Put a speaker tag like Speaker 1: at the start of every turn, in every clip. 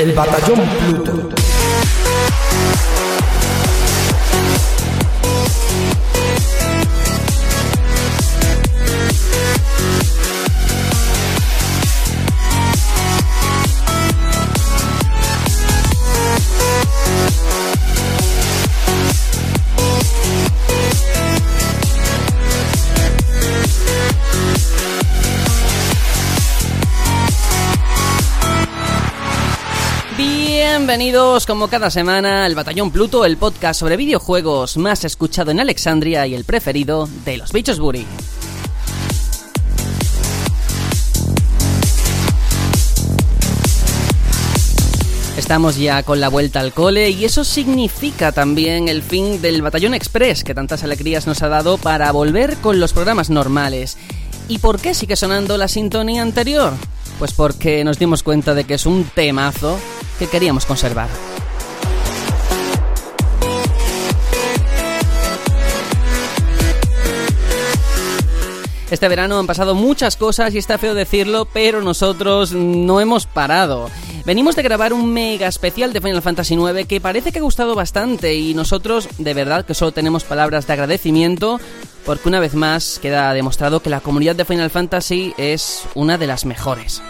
Speaker 1: El batallón Pluto.
Speaker 2: Bienvenidos como cada semana al Batallón Pluto, el podcast sobre videojuegos más escuchado en Alexandria y el preferido de los bichos Buri. Estamos ya con la vuelta al cole y eso significa también el fin del Batallón Express que tantas alegrías nos ha dado para volver con los programas normales. ¿Y por qué sigue sonando la sintonía anterior? Pues porque nos dimos cuenta de que es un temazo que queríamos conservar. Este verano han pasado muchas cosas y está feo decirlo, pero nosotros no hemos parado. Venimos de grabar un mega especial de Final Fantasy IX que parece que ha gustado bastante y nosotros de verdad que solo tenemos palabras de agradecimiento porque una vez más queda demostrado que la comunidad de Final Fantasy es una de las mejores.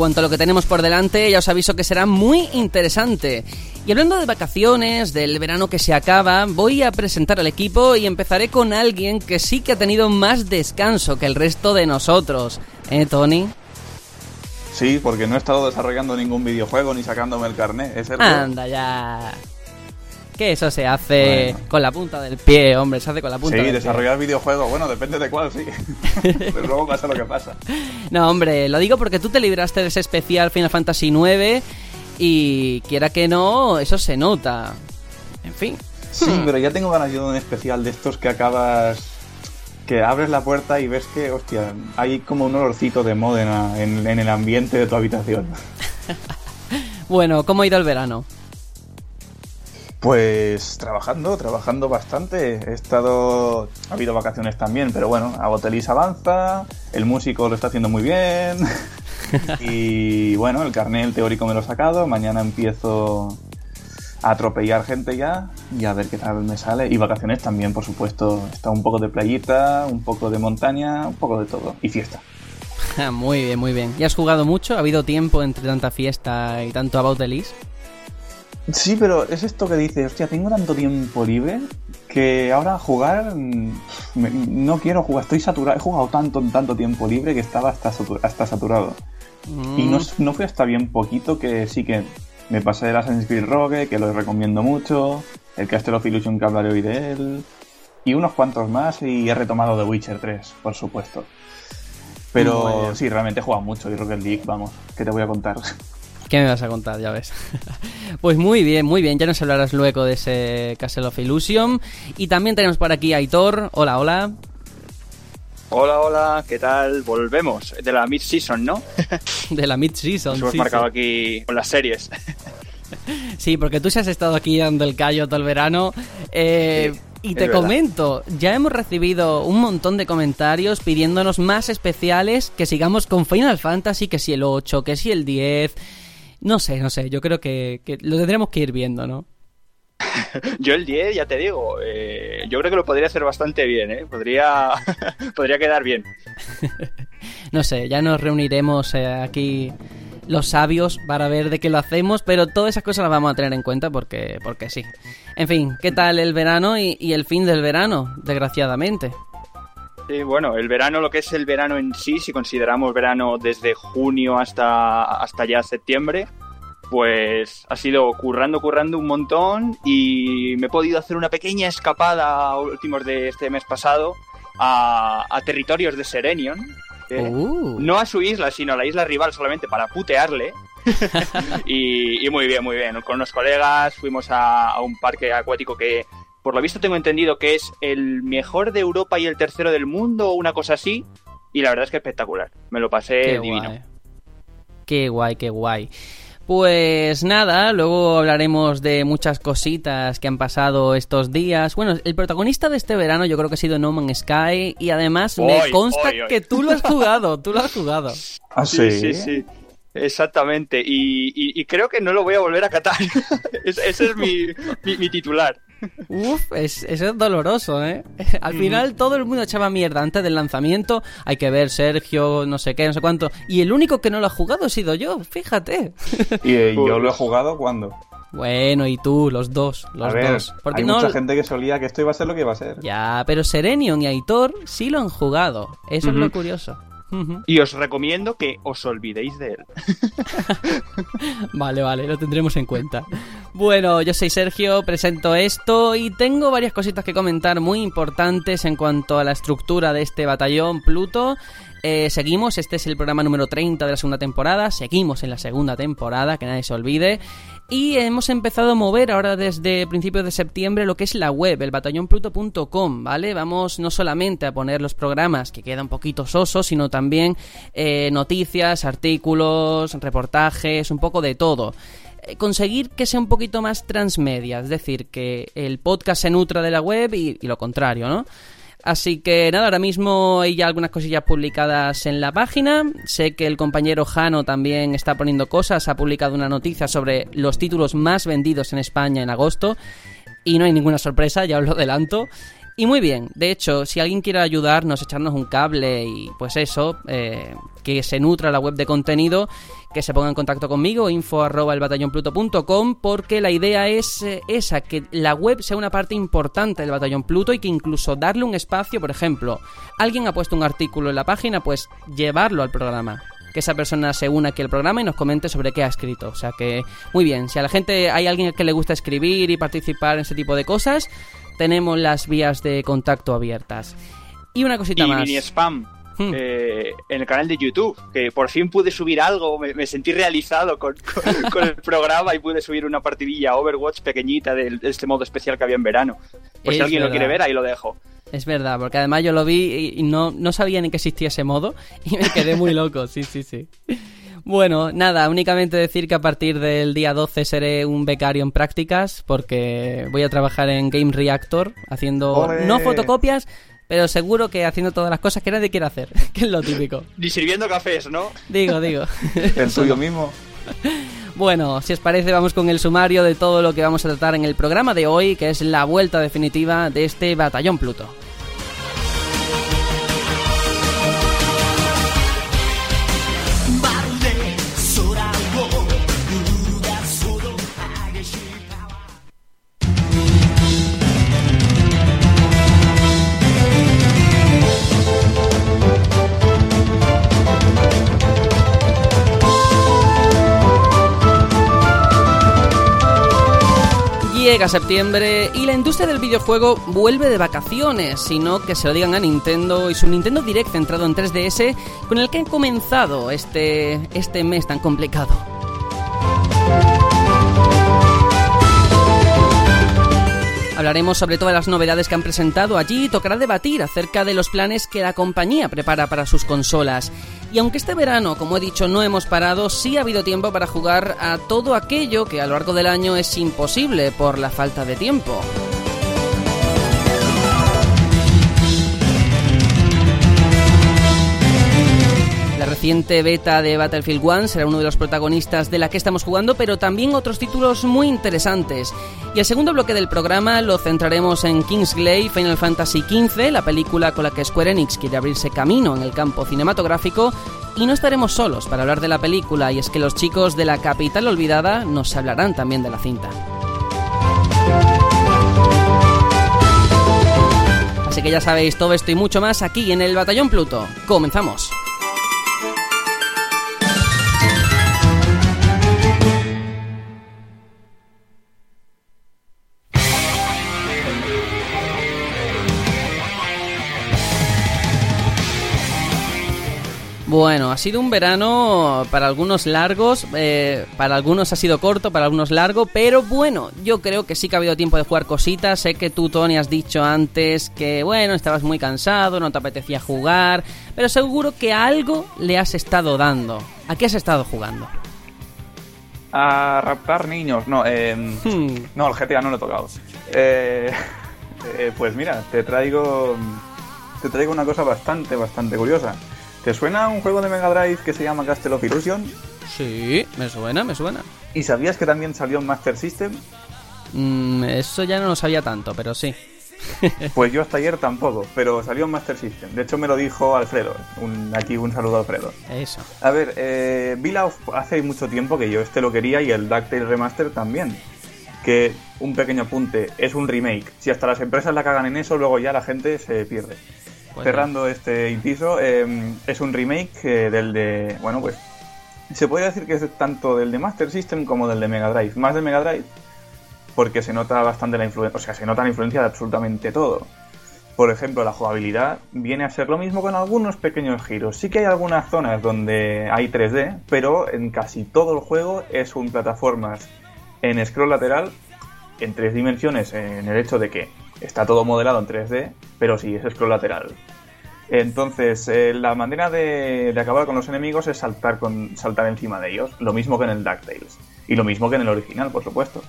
Speaker 2: Cuanto a lo que tenemos por delante, ya os aviso que será muy interesante. Y hablando de vacaciones, del verano que se acaba, voy a presentar al equipo y empezaré con alguien que sí que ha tenido más descanso que el resto de nosotros. ¿Eh, Tony?
Speaker 3: Sí, porque no he estado desarrollando ningún videojuego ni sacándome el carnet. ¿Es cierto?
Speaker 2: Anda ya. Que eso se hace
Speaker 3: Bueno.
Speaker 2: con la punta del pie, hombre, se hace con la punta
Speaker 3: Sí,
Speaker 2: del pie.
Speaker 3: desarrollar videojuegos. Bueno, depende de cuál, sí. Pero luego pasa lo que pasa.
Speaker 2: No, hombre, lo digo porque tú te libraste de ese especial Final Fantasy IX y quiera que no, eso se nota. En fin.
Speaker 3: Sí, pero ya tengo ganas yo de un especial de estos que acabas. que abres la puerta y ves que, hostia, hay como un olorcito de Módena en, en el ambiente de tu habitación.
Speaker 2: Bueno, ¿cómo ha ido el verano?
Speaker 3: Pues trabajando, trabajando bastante. He estado. Ha habido vacaciones también, pero bueno, Agotelis avanza, el músico lo está haciendo muy bien. y bueno, el carnet teórico me lo he sacado. Mañana empiezo a atropellar gente ya y a ver qué tal me sale. Y vacaciones también, por supuesto. Está un poco de playita, un poco de montaña, un poco de todo. Y fiesta.
Speaker 2: muy bien, muy bien. ¿Y has jugado mucho? ¿Ha habido tiempo entre tanta fiesta y tanto About the List?
Speaker 3: Sí, pero es esto que dices, hostia, tengo tanto tiempo libre que ahora jugar mm, me- no quiero jugar, estoy saturado, he jugado tanto, tanto tiempo libre que estaba hasta, hasta saturado. Y no, no fue hasta bien poquito que sí que me pasé el Assassin's Creed Rogue, que lo recomiendo mucho, el Castle of Illusion que hablaré hoy de él, y unos cuantos más y he retomado The Witcher 3, por supuesto. Pero sí, realmente he jugado mucho y Rocket League, vamos, ¿qué te voy a contar?
Speaker 2: ¿Qué me vas a contar? Ya ves. pues muy bien, muy bien. Ya nos hablarás luego de ese Castle of Illusion. Y también tenemos por aquí a Aitor. Hola, hola.
Speaker 4: Hola, hola, ¿qué tal? Volvemos de la mid-season, ¿no?
Speaker 2: De la mid-season.
Speaker 4: Nos hemos
Speaker 2: sí,
Speaker 4: marcado
Speaker 2: sí.
Speaker 4: aquí con las series.
Speaker 2: Sí, porque tú sí has estado aquí dando el callo todo el verano. Eh,
Speaker 4: Sí,
Speaker 2: y te comento, ya hemos recibido un montón de comentarios pidiéndonos más especiales, que sigamos con Final Fantasy, que si el 8, que si el 10. No sé, no sé, yo creo que, que lo tendremos que ir viendo, ¿no?
Speaker 4: Yo el 10, ya te digo, eh, yo creo que lo podría hacer bastante bien, ¿eh? Podría, podría quedar bien.
Speaker 2: No sé, ya nos reuniremos eh, aquí los sabios para ver de qué lo hacemos, pero todas esas cosas las vamos a tener en cuenta porque, porque sí. En fin, ¿qué tal el verano y, y el fin del verano? Desgraciadamente.
Speaker 4: Sí, bueno, el verano, lo que es el verano en sí, si consideramos verano desde junio hasta, hasta ya septiembre, pues ha sido currando, currando un montón y me he podido hacer una pequeña escapada a últimos de este mes pasado a, a territorios de Serenion. ¿eh?
Speaker 2: Uh.
Speaker 4: No a su isla, sino a la isla rival solamente para putearle. y, y muy bien, muy bien. Con unos colegas fuimos a, a un parque acuático que, por lo visto, tengo entendido que es el mejor de Europa y el tercero del mundo o una cosa así. Y la verdad es que espectacular. Me lo pasé
Speaker 2: Qué
Speaker 4: divino.
Speaker 2: guay. Qué guay, qué guay. Pues nada, luego hablaremos de muchas cositas que han pasado estos días. Bueno, el protagonista de este verano yo creo que ha sido No Man's Sky y además me consta que tú lo has jugado, tú lo has jugado.
Speaker 3: ¿Ah,
Speaker 4: Sí, sí, sí. Exactamente. Y, y- y creo que no lo voy a volver a catar. Es- ese es mi, mi- mi titular.
Speaker 2: Uf, es, eso es doloroso, ¿eh? Al final todo el mundo echaba mierda antes del lanzamiento. Hay que ver Sergio, no sé qué, no sé cuánto. Y el único que no lo ha jugado he sido yo, fíjate.
Speaker 3: Y eh, yo lo he jugado cuando.
Speaker 2: Bueno, y tú, los dos, los
Speaker 3: a ver,
Speaker 2: dos. Porque
Speaker 3: hay
Speaker 2: no,
Speaker 3: mucha gente que solía que esto iba a ser lo que iba a ser.
Speaker 2: Ya, pero Serenion y Aitor sí lo han jugado. Eso es lo
Speaker 4: Ujú. Y os recomiendo que os olvidéis de él.
Speaker 2: Vale, vale, lo tendremos en cuenta. Bueno, yo soy Sergio, presento esto y tengo varias cositas que comentar muy importantes en cuanto a la estructura de este batallón Pluto. Eh, seguimos, este es el programa número 30 de la segunda temporada, seguimos en la segunda temporada, que nadie se olvide. Y hemos empezado a mover ahora desde principios de septiembre lo que es la web, el batallonpluto.com, ¿vale? Vamos no solamente a poner los programas que quedan un poquito sosos, sino también eh, noticias, artículos, reportajes, un poco de todo eh, conseguir que sea un poquito más transmedia, es decir, que el podcast se nutra de la web y lo contrario, ¿no? Así que nada, ahora mismo hay ya algunas cosillas publicadas en la página. Sé que el compañero Jano también está poniendo cosas, ha publicado una noticia sobre los títulos más vendidos en España en agosto. Y no hay ninguna sorpresa, ya os lo adelanto. Y muy bien, de hecho, si alguien quiere ayudarnos, echarnos un cable y pues eso, eh, que se nutra la web de contenido, que se ponga en contacto conmigo, info arroba elbatallonpluto.com, porque la idea es eh, esa, que la web sea una parte importante del Batallón Pluto y que incluso darle un espacio, por ejemplo, alguien ha puesto un artículo en la página, pues llevarlo al programa. Que esa persona se una aquí al programa y nos comente sobre qué ha escrito. O sea que, muy bien, si a la gente hay alguien que le gusta escribir y participar en ese tipo de cosas, tenemos las vías de contacto abiertas. Y una cosita
Speaker 4: Y
Speaker 2: más.
Speaker 4: mini spam.
Speaker 2: Hmm.
Speaker 4: eh, en el canal de YouTube, que por fin pude subir algo, me, me sentí realizado con, con- con el programa y pude subir una partidilla Overwatch pequeñita de, de este modo especial que había en verano. Pues si
Speaker 2: Es
Speaker 4: alguien lo
Speaker 2: verdad.
Speaker 4: quiere ver, ahí lo dejo.
Speaker 2: Es verdad, porque además yo lo vi y no, no sabía ni que existía ese modo y me quedé muy loco, sí, sí, sí. Bueno, nada, únicamente decir que a partir del día 12 seré un becario en prácticas porque voy a trabajar en Game Reactor haciendo
Speaker 3: ¡Ole!
Speaker 2: no fotocopias, pero seguro que haciendo todas las cosas que nadie quiere hacer, que es lo típico.
Speaker 4: Ni sirviendo cafés, ¿no?
Speaker 2: Digo, digo.
Speaker 3: El tuyo mismo.
Speaker 2: Bueno, si os parece, vamos con el sumario de todo lo que vamos a tratar en el programa de hoy, que es la vuelta definitiva de este Batallón Pluto. Llega septiembre y la industria del videojuego vuelve de vacaciones, sino que se lo digan a Nintendo y su Nintendo Direct centrado en 3DS, con el que han comenzado este, este mes tan complicado. Hablaremos sobre todas las novedades que han presentado allí y tocará debatir acerca de los planes que la compañía prepara para sus consolas. Y aunque este verano, como he dicho, no hemos parado, sí ha habido tiempo para jugar a todo aquello que a lo largo del año es imposible por la falta de tiempo. Reciente beta de Battlefield 1 será uno de los protagonistas de la que estamos jugando, pero también otros títulos muy interesantes. Y el segundo bloque del programa lo centraremos en Kingsglaive Final Fantasy XV, la película con la que Square Enix quiere abrirse camino en el campo cinematográfico. Y no estaremos solos para hablar de la película, y es que los chicos de la capital olvidada nos hablarán también de la cinta. Así que ya sabéis todo esto y mucho más aquí en el Batallón Pluto. Comenzamos. Bueno, ha sido un verano para algunos largos, eh, para algunos ha sido corto, para algunos largo, pero bueno, yo creo que sí que ha habido tiempo de jugar cositas. Sé que tú, Tony, has dicho antes que, bueno, estabas muy cansado, no te apetecía jugar, pero seguro que a algo le has estado dando. ¿A qué has estado jugando?
Speaker 3: A raptar niños. No, eh,
Speaker 2: Hmm.
Speaker 3: no, el GTA no lo he tocado. Eh, eh, pues mira, te traigo. Te traigo una cosa bastante, bastante curiosa. ¿Te suena un juego de Mega Drive que se llama Castle of Illusion?
Speaker 2: Sí, me suena, me suena.
Speaker 3: ¿Y sabías que también salió en Master System?
Speaker 2: Mm, eso ya no lo sabía tanto, pero sí.
Speaker 3: Pues yo hasta ayer tampoco, pero salió en Master System. De hecho, me lo dijo Alfredo. Un- aquí un saludo a Alfredo.
Speaker 2: Eso.
Speaker 3: A ver, eh, Vila hace mucho tiempo que yo este lo quería y el DuckTales Remaster también. Que, un pequeño apunte, es un remake. Si hasta las empresas la cagan en eso, luego ya la gente se pierde. Cerrando este inciso, eh, es un remake eh, del de... Bueno, pues se puede decir que es tanto del de Master System como del de Mega Drive. Más de Mega Drive, porque se nota bastante la influencia, o sea, se nota la influencia de absolutamente todo. Por ejemplo, la jugabilidad viene a ser lo mismo con algunos pequeños giros. Sí que hay algunas zonas donde hay 3D, pero en casi todo el juego es un plataformas en scroll lateral en tres dimensiones, en el hecho de que está todo modelado en 3D, pero sí, es scroll. Entonces, eh, la manera de, de acabar con los enemigos es saltar, con, saltar encima de ellos, lo mismo que en el DuckTales. Y lo mismo que en el original, por supuesto.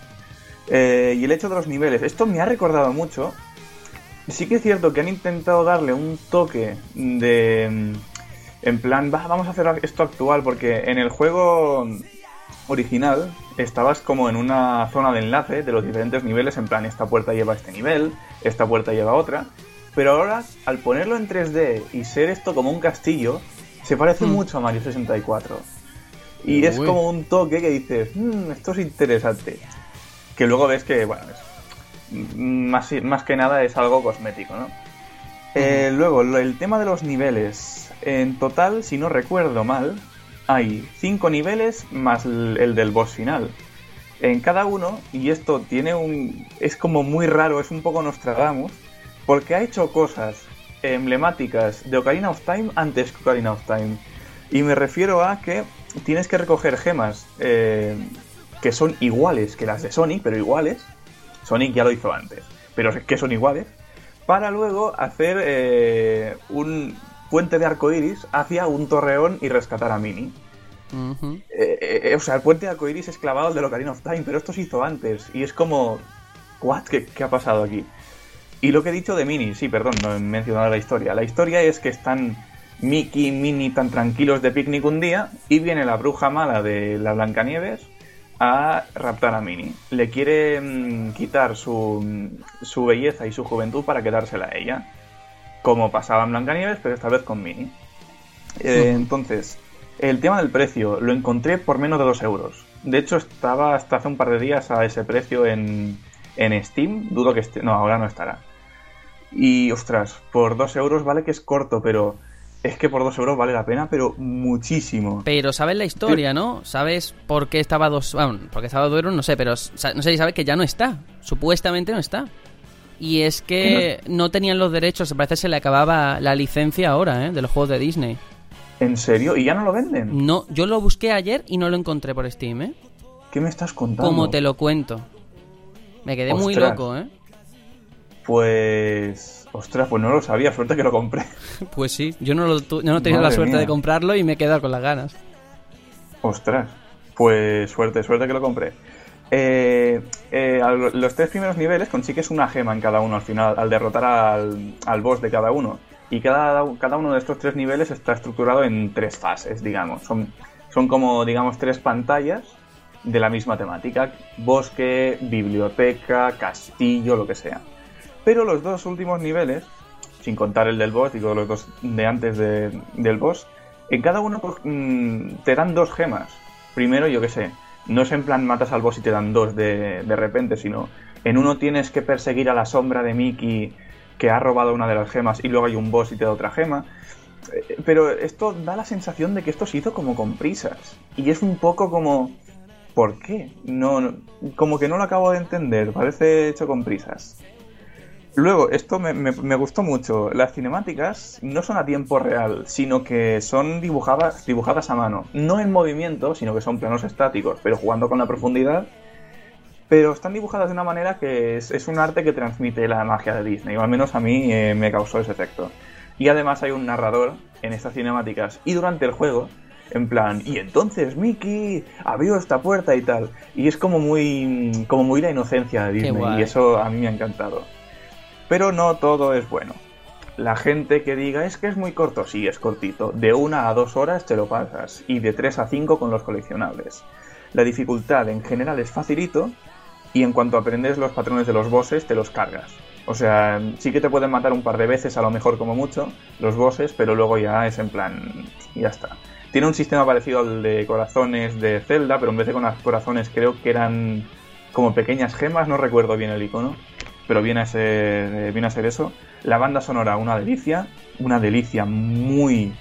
Speaker 3: Eh, y el hecho de los niveles, esto me ha recordado mucho. Sí que es cierto que han intentado darle un toque de... En plan, "Va, vamos a hacer esto actual, porque en el juego original estabas como en una zona de enlace de los diferentes niveles, en plan, esta puerta lleva a este nivel, esta puerta lleva a otra. Pero ahora, al ponerlo en 3D y ser esto como un castillo, se parece
Speaker 2: Hmm.
Speaker 3: mucho a Mario 64. Y es como un toque que dices, "Mm, esto es interesante. Que luego ves que, bueno, es, mm, más, más que nada es algo cosmético, ¿no? Eh, luego, el tema de los niveles. En total, si no recuerdo mal, hay 5 niveles más el, el del boss final. En cada uno, y esto tiene un. es como muy raro, es un poco Nostradamus, porque ha hecho cosas emblemáticas de Ocarina of Time antes que Ocarina of Time. Y me refiero a que tienes que recoger gemas eh, que son iguales que las de Sonic, pero iguales. Sonic ya lo hizo antes, pero que son iguales. Para luego hacer eh, un puente de arco iris hacia un torreón y rescatar a Mini.
Speaker 2: Ujú.
Speaker 3: Eh, eh, o sea, el puente de arcoiris es clavado al de Ocarina of Time, pero esto se hizo antes. Y es como. ¿What? ¿Qué, qué ha pasado aquí? Y lo que he dicho de Mini, sí, perdón, no he mencionado la historia. La historia es que están Mickey y Minnie tan tranquilos de picnic un día y viene la bruja mala de la Blancanieves a raptar a Minnie. Le quiere mm, quitar su, su belleza y su juventud para quedársela a ella. Como pasaba en Blancanieves, pero esta vez con Minnie. Eh. Entonces, el tema del precio lo encontré por menos de 2 euros. De hecho, estaba hasta hace un par de días a ese precio en, en Steam. Dudo que esté. No, ahora no estará. Y ostras, por 2 euros vale que es corto, pero es que por 2 euros vale la pena, pero muchísimo.
Speaker 2: Pero sabes la historia, ¿no? ¿Sabes por qué estaba dos... Bueno, por qué estaba dos euros? No sé, pero no sé si sabes que ya no está. Supuestamente no está. Y es que no tenían los derechos, se parece que se le acababa la licencia ahora, ¿eh? De los juegos de Disney.
Speaker 3: ¿En serio? ¿Y ya no lo venden?
Speaker 2: No, yo lo busqué ayer y no lo encontré por Steam, ¿eh?
Speaker 3: ¿Qué me estás contando?
Speaker 2: Como te lo cuento. Me quedé muy loco, ¿eh?
Speaker 3: Pues. Ostras, pues no lo sabía, suerte que lo compré.
Speaker 2: Pues sí, yo no, lo tu- yo no he tenido la
Speaker 3: Madre
Speaker 2: suerte
Speaker 3: mía.
Speaker 2: de comprarlo y me he quedado con las ganas.
Speaker 3: Ostras, pues suerte, suerte que lo compré. Eh, eh, los tres primeros niveles consigues una gema en cada uno al final, al derrotar al, al boss de cada uno. Y cada, cada uno de estos tres niveles está estructurado en tres fases, digamos. Son, son como, digamos, tres pantallas de la misma temática. Bosque, biblioteca, castillo, lo que sea. Pero los dos últimos niveles, sin contar el del boss, digo los dos de antes de- del boss, en cada uno pues, mm, te dan dos gemas. Primero, yo qué sé, no es en plan matas al boss y te dan dos de, de repente, sino en uno tienes que perseguir a la sombra de Mickey que ha robado una de las gemas y luego hay un boss y te da otra gema. Eh, Pero esto da la sensación de que esto se hizo como con prisas. Y es un poco como... ¿Por qué? No, no- como que no lo acabo de entender. Parece hecho con prisas. Luego, esto me, me- me gustó mucho. Las cinemáticas no son a tiempo real, sino que son dibujadas, dibujadas a mano. No en movimiento, sino que son planos estáticos, pero jugando con la profundidad. Pero están dibujadas de una manera que es, es un arte que transmite la magia de Disney, o al menos a mí eh, me causó ese efecto. Y además hay un narrador en estas cinemáticas y durante el juego en plan, y entonces Mickey abrió esta puerta y tal. Y es como muy, como muy la inocencia de Disney y eso a mí me ha encantado. Pero no todo es bueno. La gente que diga es que es muy corto, sí, es cortito. De una a dos horas te lo pasas y de tres a cinco con los coleccionables. La dificultad en general es facilito y en cuanto aprendes los patrones de los bosses te los cargas. O sea, sí que te pueden matar un par de veces a lo mejor como mucho los bosses, pero luego ya es en plan, ya está. Tiene un sistema parecido al de corazones de Zelda, pero en vez de con corazones creo que eran como pequeñas gemas, no recuerdo bien el icono, pero viene a ser, viene a ser eso. La banda sonora, una delicia, una delicia muy,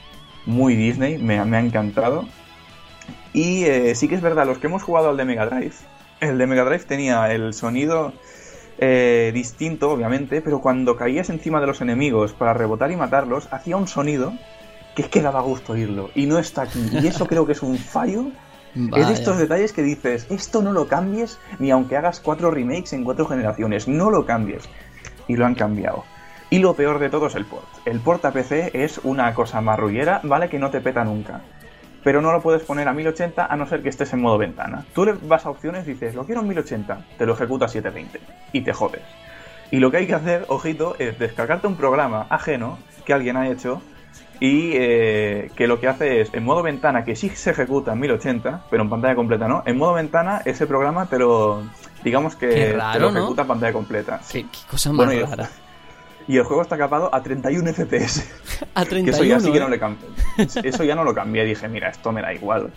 Speaker 3: muy Disney, me, ha encantado. Y eh, sí que es verdad, los que hemos jugado al de Mega Drive, el de Mega Drive tenía el sonido eh, distinto, obviamente, pero cuando caías encima de los enemigos para rebotar y matarlos, hacía un sonido que es que daba gusto oírlo. Y no está aquí. Y eso creo que es un fallo. Es de estos detalles que dices, esto no lo cambies ni aunque hagas cuatro remakes en cuatro generaciones, no lo cambies. Y lo han cambiado. Y lo peor de todo es el port. El port a PC es una cosa marrullera, vale que no te peta nunca. Pero no lo puedes poner a 1080 a no ser que estés en modo ventana. Tú le vas a opciones y dices, lo quiero en 1080, te lo ejecuta a 720 y te jodes. Y lo que hay que hacer, ojito, es descargarte un programa ajeno que alguien ha hecho y eh, que lo que hace es, en modo ventana, que sí se ejecuta en 1080, pero en pantalla completa no, en modo ventana ese programa te lo, digamos que te lo ejecuta en pantalla completa.
Speaker 2: Qué, cosa más rara.
Speaker 3: Y el juego está capado a 31 FPS.
Speaker 2: A 31.
Speaker 3: Que eso ya sí que no ¿eh? le cambié. Eso ya no lo cambié. Dije, mira, esto me da igual.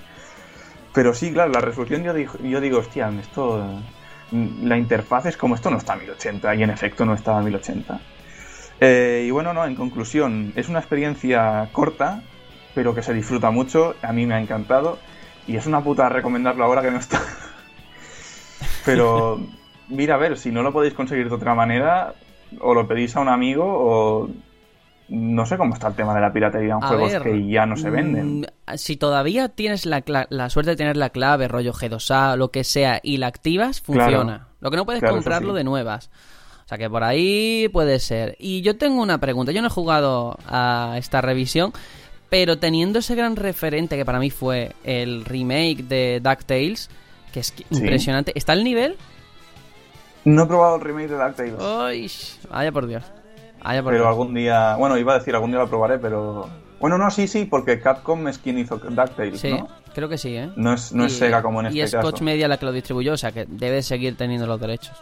Speaker 3: Pero sí, claro, la resolución yo digo, yo digo hostia, esto. La interfaz es como esto no está a 1080 y en efecto no estaba a 1080. Eh, y bueno, no, en conclusión, es una experiencia corta, pero que se disfruta mucho. A mí me ha encantado. Y es una puta recomendarlo ahora que no está. pero mira, a ver, si no lo podéis conseguir de otra manera, o lo pedís a un amigo o no sé cómo está el tema de la piratería en juegos que ya no se venden. Mm,
Speaker 2: si todavía tienes la, la, suerte de tener la clave, rollo G2A, lo que sea, y la activas, funciona. lo que no puedes comprarlo de nuevas. O sea que por ahí puede ser. Y yo tengo una pregunta. Yo no he jugado a esta revisión, pero teniendo ese gran referente que para mí fue el remake de DuckTales, que es impresionante, ¿está al nivel?
Speaker 3: No he probado el remake de DuckTales.
Speaker 2: Ay, vaya por Dios.
Speaker 3: pero algún día. Bueno, iba a decir algún día lo probaré, pero. Bueno, no, sí, sí, porque Capcom es quien hizo DuckTales,
Speaker 2: sí,
Speaker 3: ¿no?
Speaker 2: creo que sí, ¿eh?
Speaker 3: No es, no es Sega como en este
Speaker 2: caso.
Speaker 3: Y
Speaker 2: es Coach Media la que lo distribuyó, o sea que debe seguir teniendo los derechos.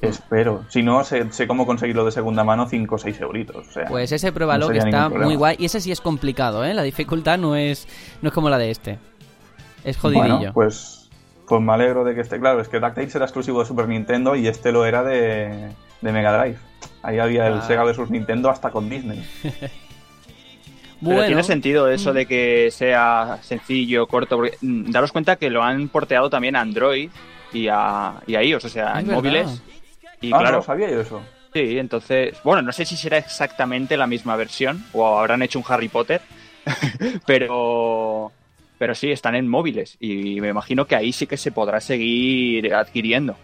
Speaker 3: Espero. Si no, sé, cómo conseguirlo de segunda mano 5 o 6 euritos. O sea,
Speaker 2: pues ese pruébalo que está muy guay. Y ese sí es complicado, ¿eh? La dificultad no es, no es como la de este. Es jodidillo.
Speaker 3: Bueno, pues pues me alegro de que esté claro. Es que DuckTales era exclusivo de Super Nintendo y este lo era de, Mega Drive. Ahí había el Sega vs Nintendo hasta con Disney.
Speaker 4: Pero tiene sentido eso de que sea sencillo, corto, porque mm, daros cuenta que lo han porteado también a Android y a, y a iOS, o sea, en móviles. Y
Speaker 3: ah,
Speaker 4: claro,
Speaker 3: no sabía yo eso.
Speaker 4: Sí, entonces, bueno, no sé si será exactamente la misma versión o habrán hecho un Harry Potter, pero pero sí, están en móviles y me imagino que ahí sí que se podrá seguir adquiriendo.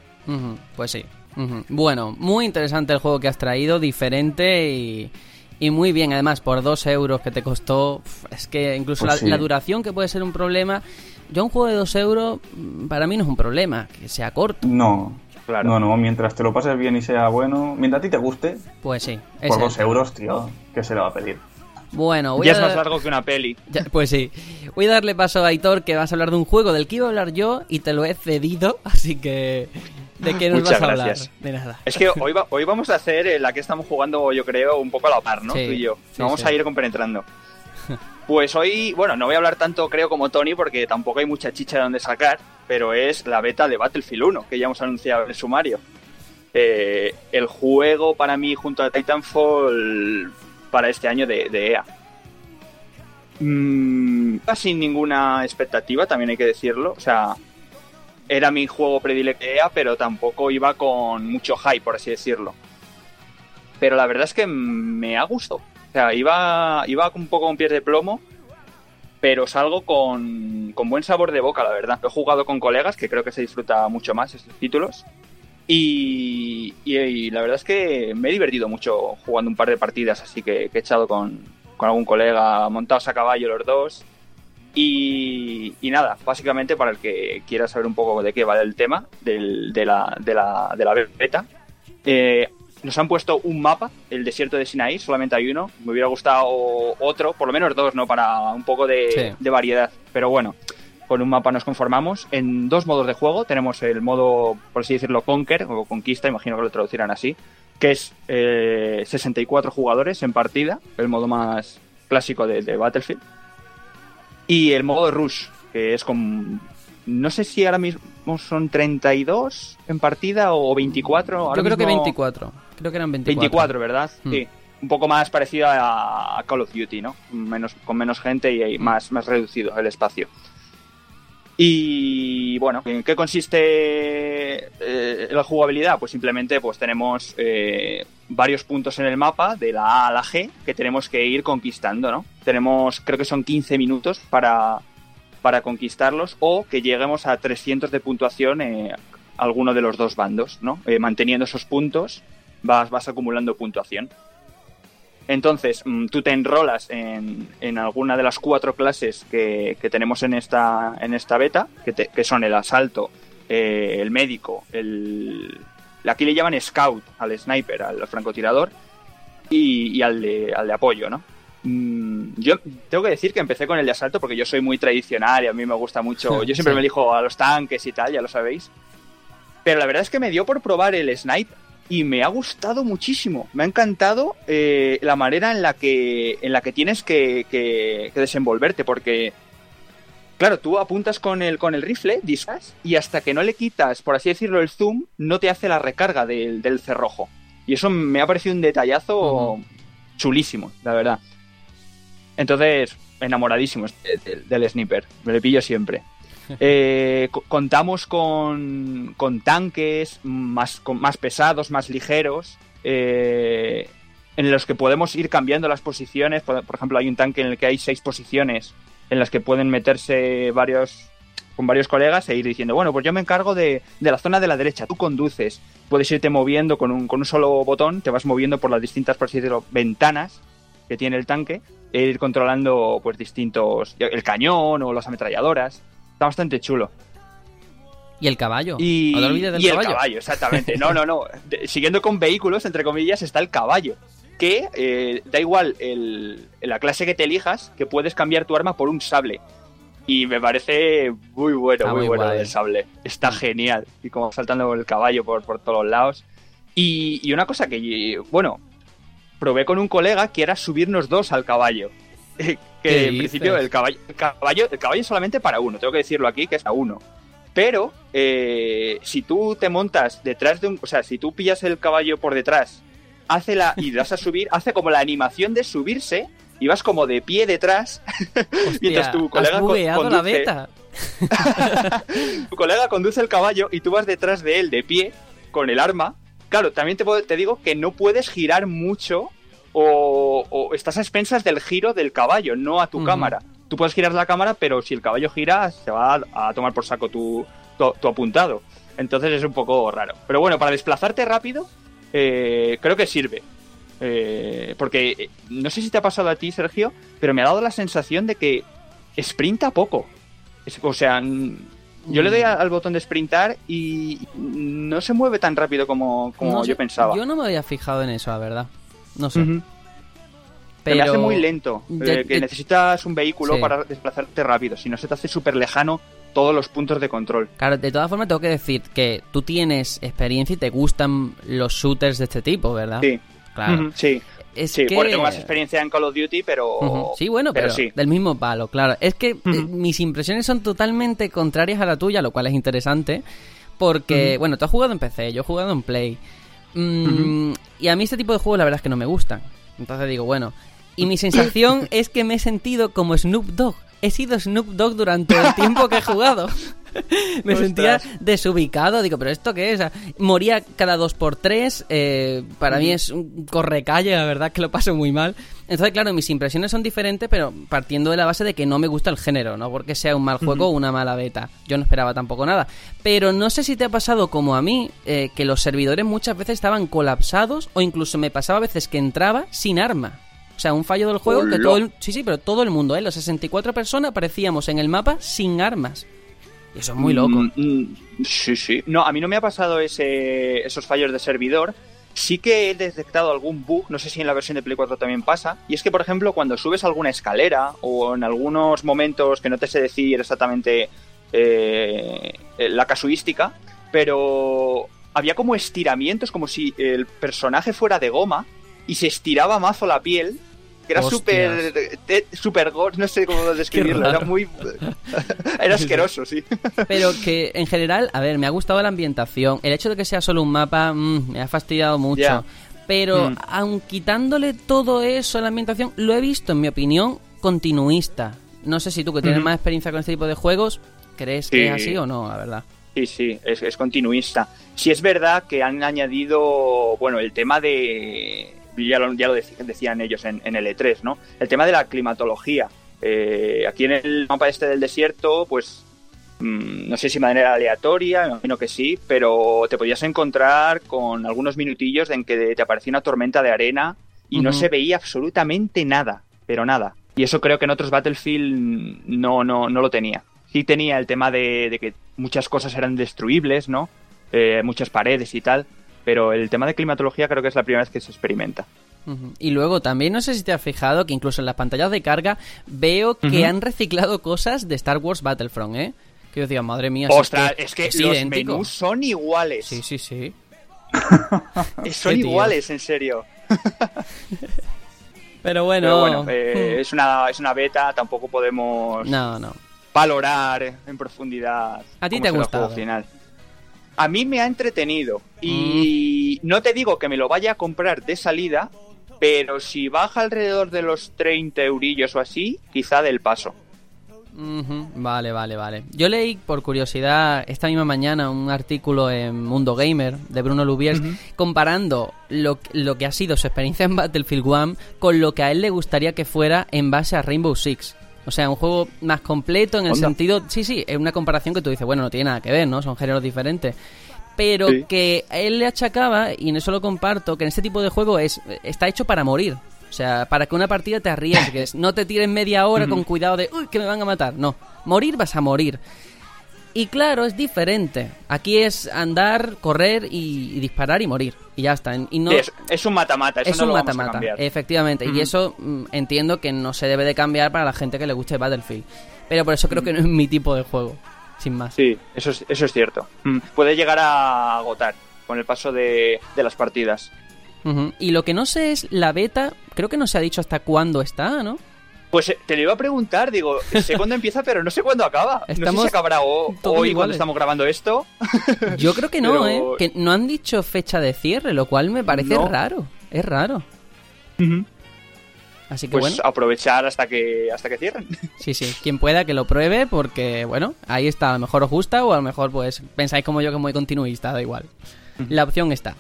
Speaker 2: pues sí. Bueno, muy interesante el juego que has traído, diferente y, muy bien. Además, por dos euros que te costó, es que incluso pues la, duración que puede ser un problema. Yo un juego de dos euros, para mí no es un problema, que sea corto.
Speaker 3: No, Claro. No, no, mientras te lo pases bien y sea bueno, mientras a ti te guste.
Speaker 2: Pues sí.
Speaker 3: Por dos euros, tío, ¿qué se le va a pedir?
Speaker 2: Bueno,
Speaker 4: ya es más largo que una peli.
Speaker 2: pues sí. Voy a darle paso a Aitor, que vas a hablar de un juego del que iba a hablar yo y te lo he cedido, así que... ¿De qué nos vas a hablar? De nada.
Speaker 4: Es que hoy, hoy vamos a hacer la que estamos jugando, yo creo, un poco a la par, ¿no? Tú y yo. vamos a ir compenetrando. Pues hoy, bueno, no voy a hablar tanto, creo, como Tony, porque tampoco hay mucha chicha de donde sacar, pero es la beta de Battlefield 1, que ya hemos anunciado en el sumario. Eh, el juego para mí, junto a Titanfall, para este año de, EA. Mm, sin ninguna expectativa, también hay que decirlo. O sea, era mi juego predilecto de EA, pero tampoco iba con mucho hype, por así decirlo. Pero la verdad es que me ha gustado. Sea, iba, iba un poco con pies de plomo, pero salgo con, con buen sabor de boca, la verdad. He jugado con colegas, que creo que se disfruta mucho más estos títulos. Y, la verdad es que me he divertido mucho jugando un par de partidas, así que, he echado con, algún colega montados a caballo los dos. Y, y nada, básicamente para el que quiera saber un poco de qué va el tema del- de, la, de, la, de la beta, eh, nos han puesto un mapa, el desierto de Sinaí, solamente hay uno. Me hubiera gustado otro, por lo menos dos, ¿no? Para un poco de,
Speaker 2: Sí.
Speaker 4: de variedad. Pero bueno, con un mapa nos conformamos. En dos modos de juego tenemos el modo, por así decirlo, Conquer o Conquista, imagino que lo traducirán así, que es eh, 64 jugadores en partida, el modo más clásico de, de Battlefield. Y el modo Rush, que es con... No sé si ahora mismo son 32 en partida o 24. ahora
Speaker 2: Yo creo que
Speaker 4: mismo-
Speaker 2: 24. Creo que eran 24.
Speaker 4: 24, ¿verdad?
Speaker 2: Hmm.
Speaker 4: Sí. Un poco más parecido a, Call of Duty, ¿no? Menos, con menos gente y ahí más, más reducido el espacio. Y bueno, ¿en qué consiste eh, la jugabilidad? Pues simplemente pues tenemos eh, varios puntos en el mapa, de la A a la G, que tenemos que ir conquistando, ¿no? Tenemos, creo que son 15 minutos para, para conquistarlos o que lleguemos a 300 de puntuación eh, alguno de los dos bandos, ¿no? Eh, manteniendo esos puntos vas, vas acumulando puntuación. Entonces, mm, tú te enrolas en, en alguna de las cuatro clases que, que tenemos en esta, en esta beta, que, te- que son el asalto, eh, el médico, el... Aquí le llaman scout al sniper, al francotirador, y, y al, de, al de apoyo, ¿no? Mm, Yo tengo que decir que empecé con el de asalto porque yo soy muy tradicional y a mí me gusta mucho. Yo siempre
Speaker 2: Sí.
Speaker 4: me elijo a los tanques y tal, ya lo sabéis. Pero la verdad es que me dio por probar el snipe y me ha gustado muchísimo. Me ha encantado eh, la manera en la que, en la que tienes que, que- que desenvolverte, porque, claro, tú apuntas con el, con el rifle, disparas, y hasta que no le quitas, por así decirlo, el zoom, no te hace la recarga del, del cerrojo. Y eso me ha parecido un detallazo chulísimo, la verdad. Entonces, enamoradísimo del, del sniper. Me lo pillo siempre. Eh, co- contamos con, con tanques más, con- más pesados, más ligeros, eh, en los que podemos ir cambiando las posiciones. Por, por ejemplo, hay un tanque en el que hay seis posiciones en las que pueden meterse varios con varios colegas e ir diciendo, bueno, pues yo me encargo de, de la zona de la derecha, tú conduces, puedes irte moviendo con un, con un solo botón, te vas moviendo por las distintas, por así decirlo, ventanas que tiene el tanque e ir controlando pues distintos, el cañón o las ametralladoras. Está bastante chulo.
Speaker 2: Y el caballo.
Speaker 4: Y,
Speaker 2: No te olvides del
Speaker 4: y
Speaker 2: caballo.
Speaker 4: el caballo, exactamente. No, no, no. De- siguiendo con vehículos, entre comillas, está el caballo. Que eh, da igual el- la clase que te elijas, que puedes cambiar tu arma por un sable. Y me parece muy bueno,
Speaker 2: Está
Speaker 4: muy,
Speaker 2: muy
Speaker 4: bueno el sable. Está genial. Y como saltando el caballo por, por todos los lados. Y, y una cosa que, bueno, probé con un colega que era subirnos dos al caballo. que
Speaker 2: ¿Qué
Speaker 4: en principio el caballo, el caballo, el caballo es solamente para uno, tengo que decirlo aquí, que es a uno. Pero eh, si tú te montas detrás de un, o sea, si tú pillas el caballo por detrás, hace la y vas a subir, hace como la animación de subirse y vas como de pie detrás mientras tu colega
Speaker 2: has
Speaker 4: co-
Speaker 2: bugueado la
Speaker 4: conduce.
Speaker 2: beta.
Speaker 4: tu colega conduce el caballo y tú vas detrás de él de pie con el arma. Claro, también te, puedo- te digo que no puedes girar mucho o, o estás a expensas del giro del caballo, no a tu cámara. Tú puedes girar la cámara, pero si el caballo gira, se va a, a tomar por saco tu, tu, tu apuntado. Entonces es un poco raro. Pero bueno, para desplazarte rápido, eh, creo que sirve. Eh, porque eh, no sé si te ha pasado a ti, Sergio, pero me ha dado la sensación de que sprinta poco. Es- o sea, mm, yo le doy a- al botón de sprintar y no se mueve tan rápido como, como
Speaker 2: No
Speaker 4: yo
Speaker 2: sé,
Speaker 4: pensaba.
Speaker 2: Yo no me había fijado en eso, la verdad. No sé. Pero
Speaker 4: me hace muy lento. Eh, que necesitas un vehículo
Speaker 2: Sí.
Speaker 4: para desplazarte rápido. Si no, se te hace súper lejano todos los puntos de control.
Speaker 2: Claro, de todas formas tengo que decir que tú tienes experiencia y te gustan los shooters de este tipo, ¿verdad?
Speaker 4: Sí,
Speaker 2: Claro.
Speaker 4: Sí.
Speaker 2: Es
Speaker 4: sí.
Speaker 2: que...
Speaker 4: Bueno, tengo más experiencia en Call of Duty, pero.
Speaker 2: Sí, bueno, pero,
Speaker 4: sí.
Speaker 2: del mismo palo, claro. Es que eh, mis impresiones son totalmente contrarias a la tuya, lo cual es interesante. Porque, bueno, tú has jugado en PC, yo he jugado en Play. Mm, Y a mí este tipo de juegos la verdad es que no me gustan. Entonces digo, bueno. Y mi sensación es que me he sentido como Snoop Dogg. He sido Snoop Dogg durante el tiempo que he jugado. me
Speaker 4: Ostras.
Speaker 2: sentía desubicado. Digo, ¿pero esto qué es? Moría cada dos por tres. eh, para mí es un correcalle, la verdad que lo paso muy mal. Entonces, claro, mis impresiones son diferentes, pero partiendo de la base de que no me gusta el género, no porque sea un mal juego o una mala beta. Yo no esperaba tampoco nada. Pero no sé si te ha pasado como a mí, eh, que los servidores muchas veces estaban colapsados o incluso me pasaba a veces que entraba sin arma. O sea, un fallo del juego que todo el, sí, sí, pero todo el mundo, ¿eh? Los 64 personas aparecíamos en el mapa sin armas. Y eso es muy loco.
Speaker 4: Mm, mm, sí, sí. No, a mí no me ha pasado ese, esos fallos de servidor. Sí que he detectado algún bug, no sé si en la versión de Play 4 también pasa, y es que, por ejemplo, cuando subes alguna escalera o en algunos momentos que no te sé decir exactamente eh, la casuística, pero había como estiramientos, como si el personaje fuera de goma y se estiraba mazo la piel, que era súper súper gore, no sé cómo describirlo, era muy... era asqueroso, sí.
Speaker 2: Pero que en general, a ver, me ha gustado la ambientación. El hecho de que sea solo un mapa mm, me ha fastidiado mucho. Pero
Speaker 4: Mm.
Speaker 2: aun quitándole todo eso a la ambientación, lo he visto, en mi opinión, continuista. No sé si tú, que tienes más experiencia con este tipo de juegos, crees
Speaker 4: Sí.
Speaker 2: que es así o no, la verdad.
Speaker 4: Sí, sí, es, es continuista. Sí es verdad que han añadido, bueno, el tema de, ya lo, ya lo dec- decían ellos en, en el E3, ¿no? El tema de la climatología. Eh, aquí en el mapa este del desierto, pues, mm, no sé si de manera aleatoria, me imagino que sí, pero te podías encontrar con algunos minutillos en que te aparecía una tormenta de arena y no se veía absolutamente nada, pero nada. Y eso creo que en otros Battlefield no, no, no lo tenía. Sí tenía el tema de, de que muchas cosas eran destruibles, ¿no? Eh, muchas paredes y tal. Pero el tema de climatología creo que es la primera vez que se experimenta.
Speaker 2: Y luego también no sé si te has fijado que incluso en las pantallas de carga veo que han reciclado cosas de Star Wars Battlefront, ¿eh? Que yo decía, madre mía,
Speaker 4: Ostras, es que, los
Speaker 2: idéntico.
Speaker 4: menús son iguales.
Speaker 2: Sí, sí, sí.
Speaker 4: Son iguales, en serio.
Speaker 2: Pero bueno,
Speaker 4: Pero bueno, eh,
Speaker 2: hmm.
Speaker 4: es, una, es una beta, tampoco podemos
Speaker 2: no, no.
Speaker 4: valorar en profundidad.
Speaker 2: ¿A ti te ha gustado?
Speaker 4: final. A mí me ha entretenido y no te digo que me lo vaya a comprar de salida, pero si baja alrededor de los 30 eurillos o así, quizá del paso.
Speaker 2: Vale, vale, vale. Yo leí por curiosidad esta misma mañana un artículo en Mundo Gamer de Bruno Lubiers comparando lo, lo que ha sido su experiencia en Battlefield 1 con lo que a él le gustaría que fuera en base a Rainbow Six. O sea, un juego más completo en el
Speaker 4: Onda.
Speaker 2: sentido... Sí, sí, es una comparación que tú dices, bueno, no tiene nada que ver, ¿no? Son géneros diferentes. Pero
Speaker 4: Sí.
Speaker 2: que a él le achacaba, y en eso lo comparto, que en este tipo de juego es está hecho para morir. O sea, para que una partida te arriesgues. No te tires media hora con cuidado de, uy, que me van a matar. No, morir vas a morir. Y claro, es diferente. Aquí es andar, correr y, y disparar y morir. Y ya está. Y no,
Speaker 4: Sí, es, es un mata-mata, eso
Speaker 2: es
Speaker 4: no
Speaker 2: un mata-mata, efectivamente. Y eso mm, entiendo que no se debe de cambiar para la gente que le guste Battlefield. Pero por eso creo que no es mi tipo de juego. Sin más.
Speaker 4: Sí, eso es, eso es cierto. Mm, Puede llegar a agotar con el paso de, de las partidas.
Speaker 2: Y lo que no sé es la beta. Creo que no se ha dicho hasta cuándo está, ¿no?
Speaker 4: Pues eh, te lo iba a preguntar, digo, sé cuándo empieza, pero no sé cuándo acaba. no
Speaker 2: Estamos
Speaker 4: sé si acabará o- hoy
Speaker 2: iguales.
Speaker 4: cuando estamos grabando esto.
Speaker 2: Yo creo que no,
Speaker 4: Pero-
Speaker 2: ¿eh? Que no han dicho fecha de cierre, lo cual me parece
Speaker 4: No.
Speaker 2: raro. Es raro. Así que
Speaker 4: Pues
Speaker 2: bueno.
Speaker 4: aprovechar hasta que hasta que cierren.
Speaker 2: Sí, sí, quien pueda que lo pruebe porque, bueno, ahí está, a lo mejor os gusta o a lo mejor pues pensáis como yo que es muy continuista, da igual. La opción está.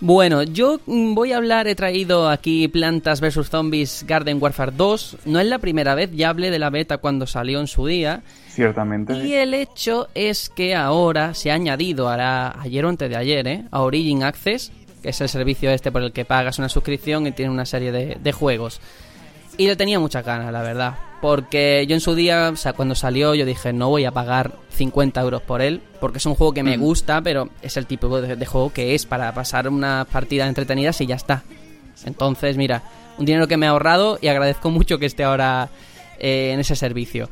Speaker 2: Bueno, yo mm, voy a hablar, he traído aquí Plantas vs Zombies Garden Warfare 2. No es la primera vez, ya hablé de la beta cuando salió en su día.
Speaker 3: Ciertamente.
Speaker 2: Y el hecho es que ahora se ha añadido, hará ayer o antes de ayer, ¿eh? a Origin Access, que es el servicio este por el que pagas una suscripción y tiene una serie de, de juegos. Y le tenía muchas ganas, la verdad. Porque yo en su día, o sea, cuando salió, yo dije, no voy a pagar 50 euros por él. Porque es un juego que me gusta, pero es el tipo de, de juego que es para pasar unas partidas entretenidas y ya está. Entonces, mira, un dinero que me he ahorrado y agradezco mucho que esté ahora eh, en ese servicio.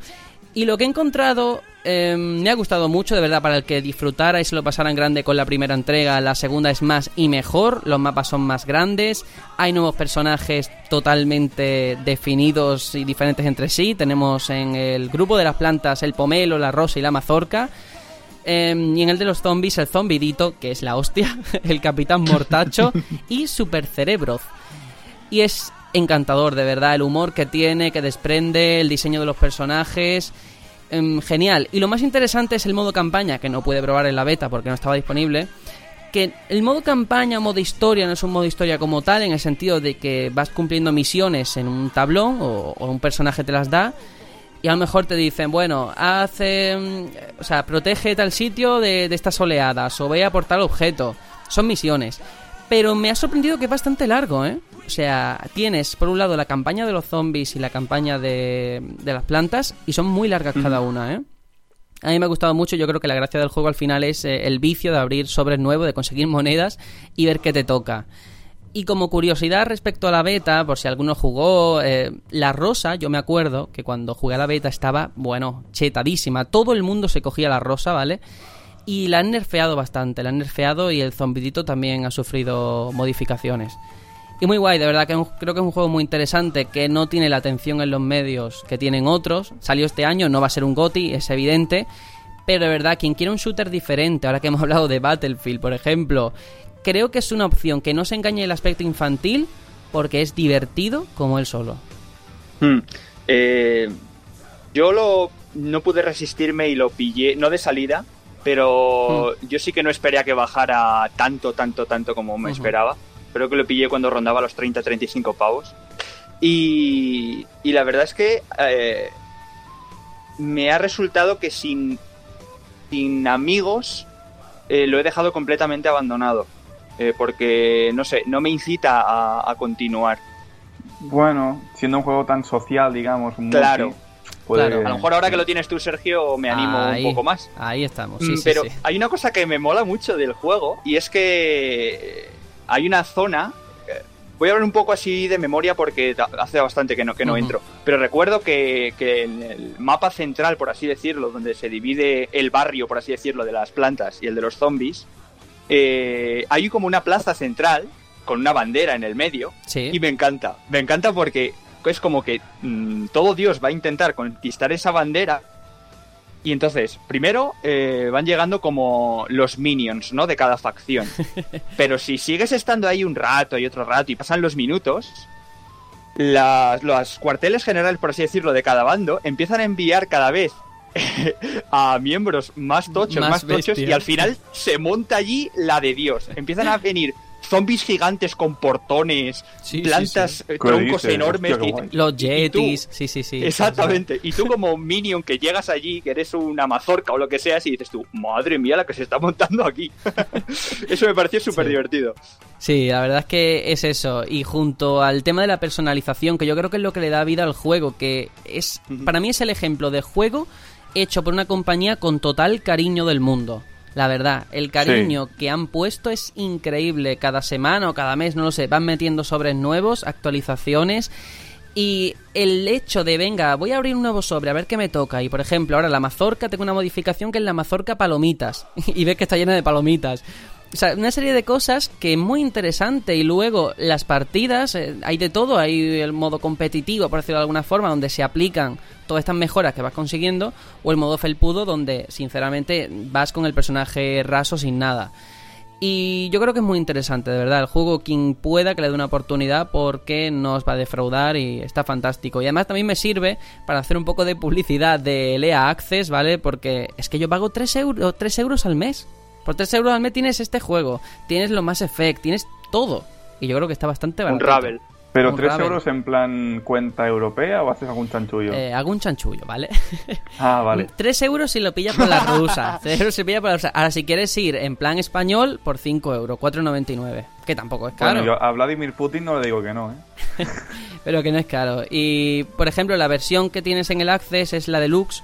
Speaker 2: Y lo que he encontrado eh, me ha gustado mucho, de verdad, para el que disfrutara y se lo pasara en grande con la primera entrega. La segunda es más y mejor, los mapas son más grandes, hay nuevos personajes totalmente definidos y diferentes entre sí. Tenemos en el grupo de las plantas el pomelo, la rosa y la mazorca. Eh, y en el de los zombies, el zombidito, que es la hostia, el capitán mortacho y super cerebros. Y es encantador, de verdad, el humor que tiene, que desprende, el diseño de los personajes. em, genial. Y lo más interesante es el modo campaña, que no pude probar en la beta porque no estaba disponible. Que el modo campaña modo historia no es un modo historia como tal, en el sentido de que vas cumpliendo misiones en un tablón o, un personaje te las da. Y a lo mejor te dicen, bueno, hace. mm, O sea, protege tal sitio de, de estas oleadas o ve a por tal objeto. Son misiones. Pero me ha sorprendido que es bastante largo, ¿eh? O sea, tienes por un lado la campaña de los zombies y la campaña de, de las plantas y son muy largas cada una, ¿eh? A mí me ha gustado mucho, yo creo que la gracia del juego al final es eh, el vicio de abrir sobres nuevos, de conseguir monedas y ver qué te toca. Y como curiosidad respecto a la beta, por si alguno jugó, eh, la rosa, yo me acuerdo que cuando jugué a la beta estaba, bueno, chetadísima. Todo el mundo se cogía la rosa, ¿vale? Y la han nerfeado bastante, la han nerfeado y el zombidito también ha sufrido modificaciones. Y muy guay, de verdad que creo que es un juego muy interesante, que no tiene la atención en los medios que tienen otros. Salió este año, no va a ser un GOTI, es evidente. Pero de verdad, quien quiera un shooter diferente, ahora que hemos hablado de Battlefield, por ejemplo, creo que es una opción que no se engañe el aspecto infantil, porque es divertido como él solo.
Speaker 4: Hmm. Eh, yo lo, no pude resistirme y lo pillé, no de salida, pero hmm. yo sí que no esperé a que bajara tanto, tanto, tanto como me esperaba. Creo que lo pillé cuando rondaba los 30-35 pavos. Y, y, la verdad es que eh, me ha resultado que sin, sin amigos eh, lo he dejado completamente abandonado. Eh, porque, no sé, no me incita a, continuar.
Speaker 3: Bueno, siendo un juego tan social, digamos.
Speaker 4: claro. Claro, a lo mejor ahora que lo tienes tú, Sergio, me animo un poco más.
Speaker 2: Ahí estamos, sí,
Speaker 4: mm,
Speaker 2: sí
Speaker 4: Pero hay una cosa que me mola mucho del juego y es que hay una zona. Eh, voy a hablar un poco así de memoria porque hace bastante que no, que no entro. Pero recuerdo que, en el mapa central, por así decirlo, donde se divide el barrio, por así decirlo, de las plantas y el de los zombies, eh, hay como una plaza central con una bandera en el medio. Y me encanta. Me encanta porque es como que mm, todo Dios va a intentar conquistar esa bandera y entonces, primero eh, van llegando como los minions, ¿no? De cada facción. Pero si sigues estando ahí un rato y otro rato y pasan los minutos, las, los cuarteles generales, por así decirlo, de cada bando empiezan a enviar cada vez a miembros más tochos, más, más tochos, y al final se monta allí la de Dios. Empiezan a venir zombies gigantes con portones, plantas, eh, troncos enormes.
Speaker 2: los yetis, sí, sí, sí.
Speaker 4: Exactamente. Y tú como minion que llegas allí, que eres una mazorca o lo que sea, y dices tú, madre mía la que se está montando aquí. eso me pareció súper divertido.
Speaker 2: Sí, la verdad es que es eso. Y junto al tema de la personalización, que yo creo que es lo que le da vida al juego, que es, para mí es el ejemplo de juego hecho por una compañía con total cariño del mundo. La verdad, el cariño que han puesto es increíble. Cada semana o cada mes, no lo sé, van metiendo sobres nuevos, actualizaciones. Y el hecho de, venga, voy a abrir un nuevo sobre, a ver qué me toca. Y por ejemplo, ahora la mazorca, tengo una modificación que es la mazorca palomitas. y ves que está llena de palomitas. O sea, una serie de cosas que es muy interesante. Y luego las partidas, eh, hay de todo. Hay el modo competitivo, por decirlo de alguna forma, donde se aplican todas estas mejoras que vas consiguiendo. O el modo felpudo, donde sinceramente vas con el personaje raso sin nada. Y yo creo que es muy interesante, de verdad. El juego, quien pueda que le dé una oportunidad, porque no os va a defraudar y está fantástico. Y además también me sirve para hacer un poco de publicidad de Lea Access, ¿vale? Porque es que yo pago 3 euros, 3 euros al mes. Por 3 euros al mes tienes este juego, tienes lo más Effect, tienes todo. Y yo creo que está bastante barato.
Speaker 4: Un Ravel.
Speaker 3: ¿Pero 3 euros en plan cuenta europea o haces algún chanchullo?
Speaker 2: Eh, hago un chanchullo, ¿vale?
Speaker 3: Ah, vale.
Speaker 2: 3 euros si lo pillas por la rusa. 3 euros si pilla por la rusa. Ahora, si quieres ir en plan español, por 5 euros, 4,99. Que tampoco es caro.
Speaker 3: Bueno, yo a Vladimir Putin no le digo que no, ¿eh?
Speaker 2: Pero que no es caro. Y, por ejemplo, la versión que tienes en el Access es la deluxe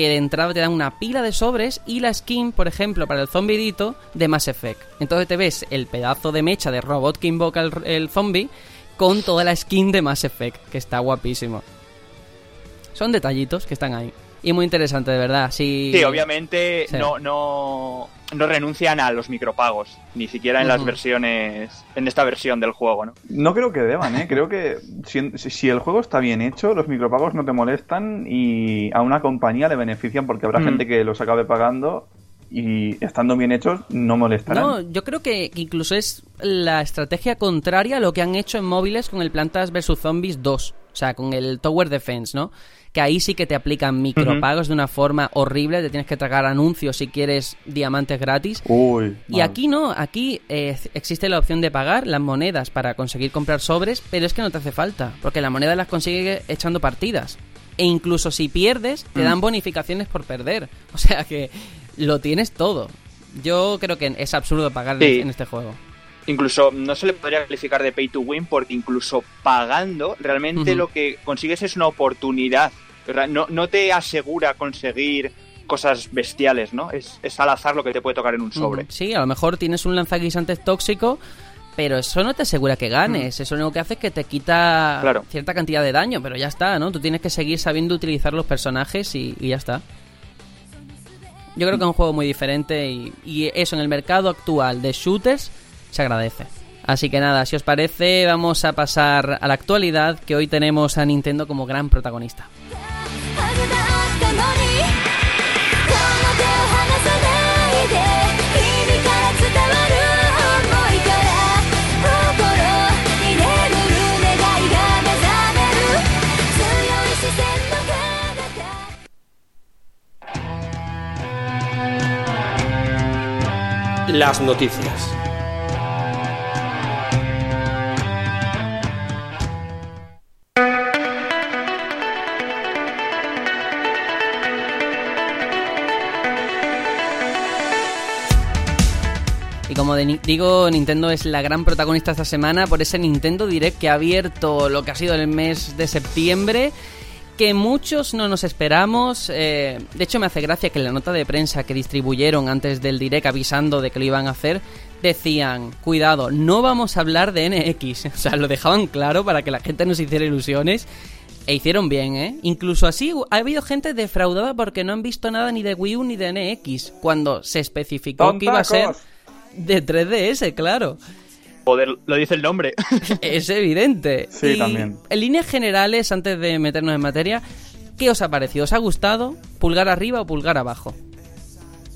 Speaker 2: que de entrada te dan una pila de sobres y la skin, por ejemplo, para el zombidito de Mass Effect. Entonces te ves el pedazo de mecha de robot que invoca el, zombie con toda la skin de Mass Effect, que está guapísimo. Son detallitos que están ahí. Y muy interesante, de verdad. Sí,
Speaker 4: sí obviamente No, no, no renuncian a los micropagos, ni siquiera en las versiones, en esta versión del juego, ¿no?
Speaker 3: No creo que deban, ¿eh? Creo que si, el juego está bien hecho, los micropagos no te molestan y a una compañía le benefician porque habrá mm. gente que los acabe pagando y estando bien hechos no molestarán.
Speaker 2: No, yo creo que incluso es la estrategia contraria a lo que han hecho en móviles con el Plantas vs Zombies 2, o sea, con el Tower Defense, ¿no? Que ahí sí que te aplican micropagos de una forma horrible, te tienes que tragar anuncios si quieres diamantes gratis. y aquí no, aquí eh, existe la opción de pagar las monedas para conseguir comprar sobres, pero es que no te hace falta, porque la moneda las consigue echando partidas. E incluso si pierdes, te dan mm. bonificaciones por perder. O sea que lo tienes todo. Yo creo que es absurdo pagar en este juego.
Speaker 4: Incluso no se le podría calificar de pay to win porque incluso pagando realmente lo que consigues es una oportunidad. No, no te asegura conseguir cosas bestiales, ¿no? Es, es al azar lo que te puede tocar en un sobre.
Speaker 2: Sí, a lo mejor tienes un lanzaguisantes tóxico, pero eso no te asegura que ganes. Eso lo único que hace es que te quita
Speaker 4: Claro.
Speaker 2: cierta cantidad de daño, pero ya está, ¿no? Tú tienes que seguir sabiendo utilizar los personajes y, y ya está. Yo creo que es un juego muy diferente y, y eso en el mercado actual de shooters se agradece. Así que nada, si os parece, vamos a pasar a la actualidad, que hoy tenemos a Nintendo como gran protagonista.
Speaker 1: はず
Speaker 2: como de- digo, Nintendo es la gran protagonista esta semana por ese Nintendo Direct que ha abierto lo que ha sido el mes de septiembre, que muchos no nos esperamos. eh, de hecho, me hace gracia que en la nota de prensa que distribuyeron antes del Direct avisando de que lo iban a hacer, decían, cuidado, no vamos a hablar de NX. O sea, lo dejaban claro para que la gente nos hiciera ilusiones. E hicieron bien, ¿eh? Incluso así ha habido gente defraudada porque no han visto nada ni de Wii U ni de NX, cuando se especificó que iba a ser. De 3DS, claro.
Speaker 4: Joder, lo dice el nombre.
Speaker 2: Es evidente.
Speaker 3: Sí,
Speaker 2: Y
Speaker 3: también.
Speaker 2: En líneas generales, antes de meternos en materia, ¿qué os ha parecido? ¿Os ha gustado? ¿Pulgar arriba o pulgar abajo?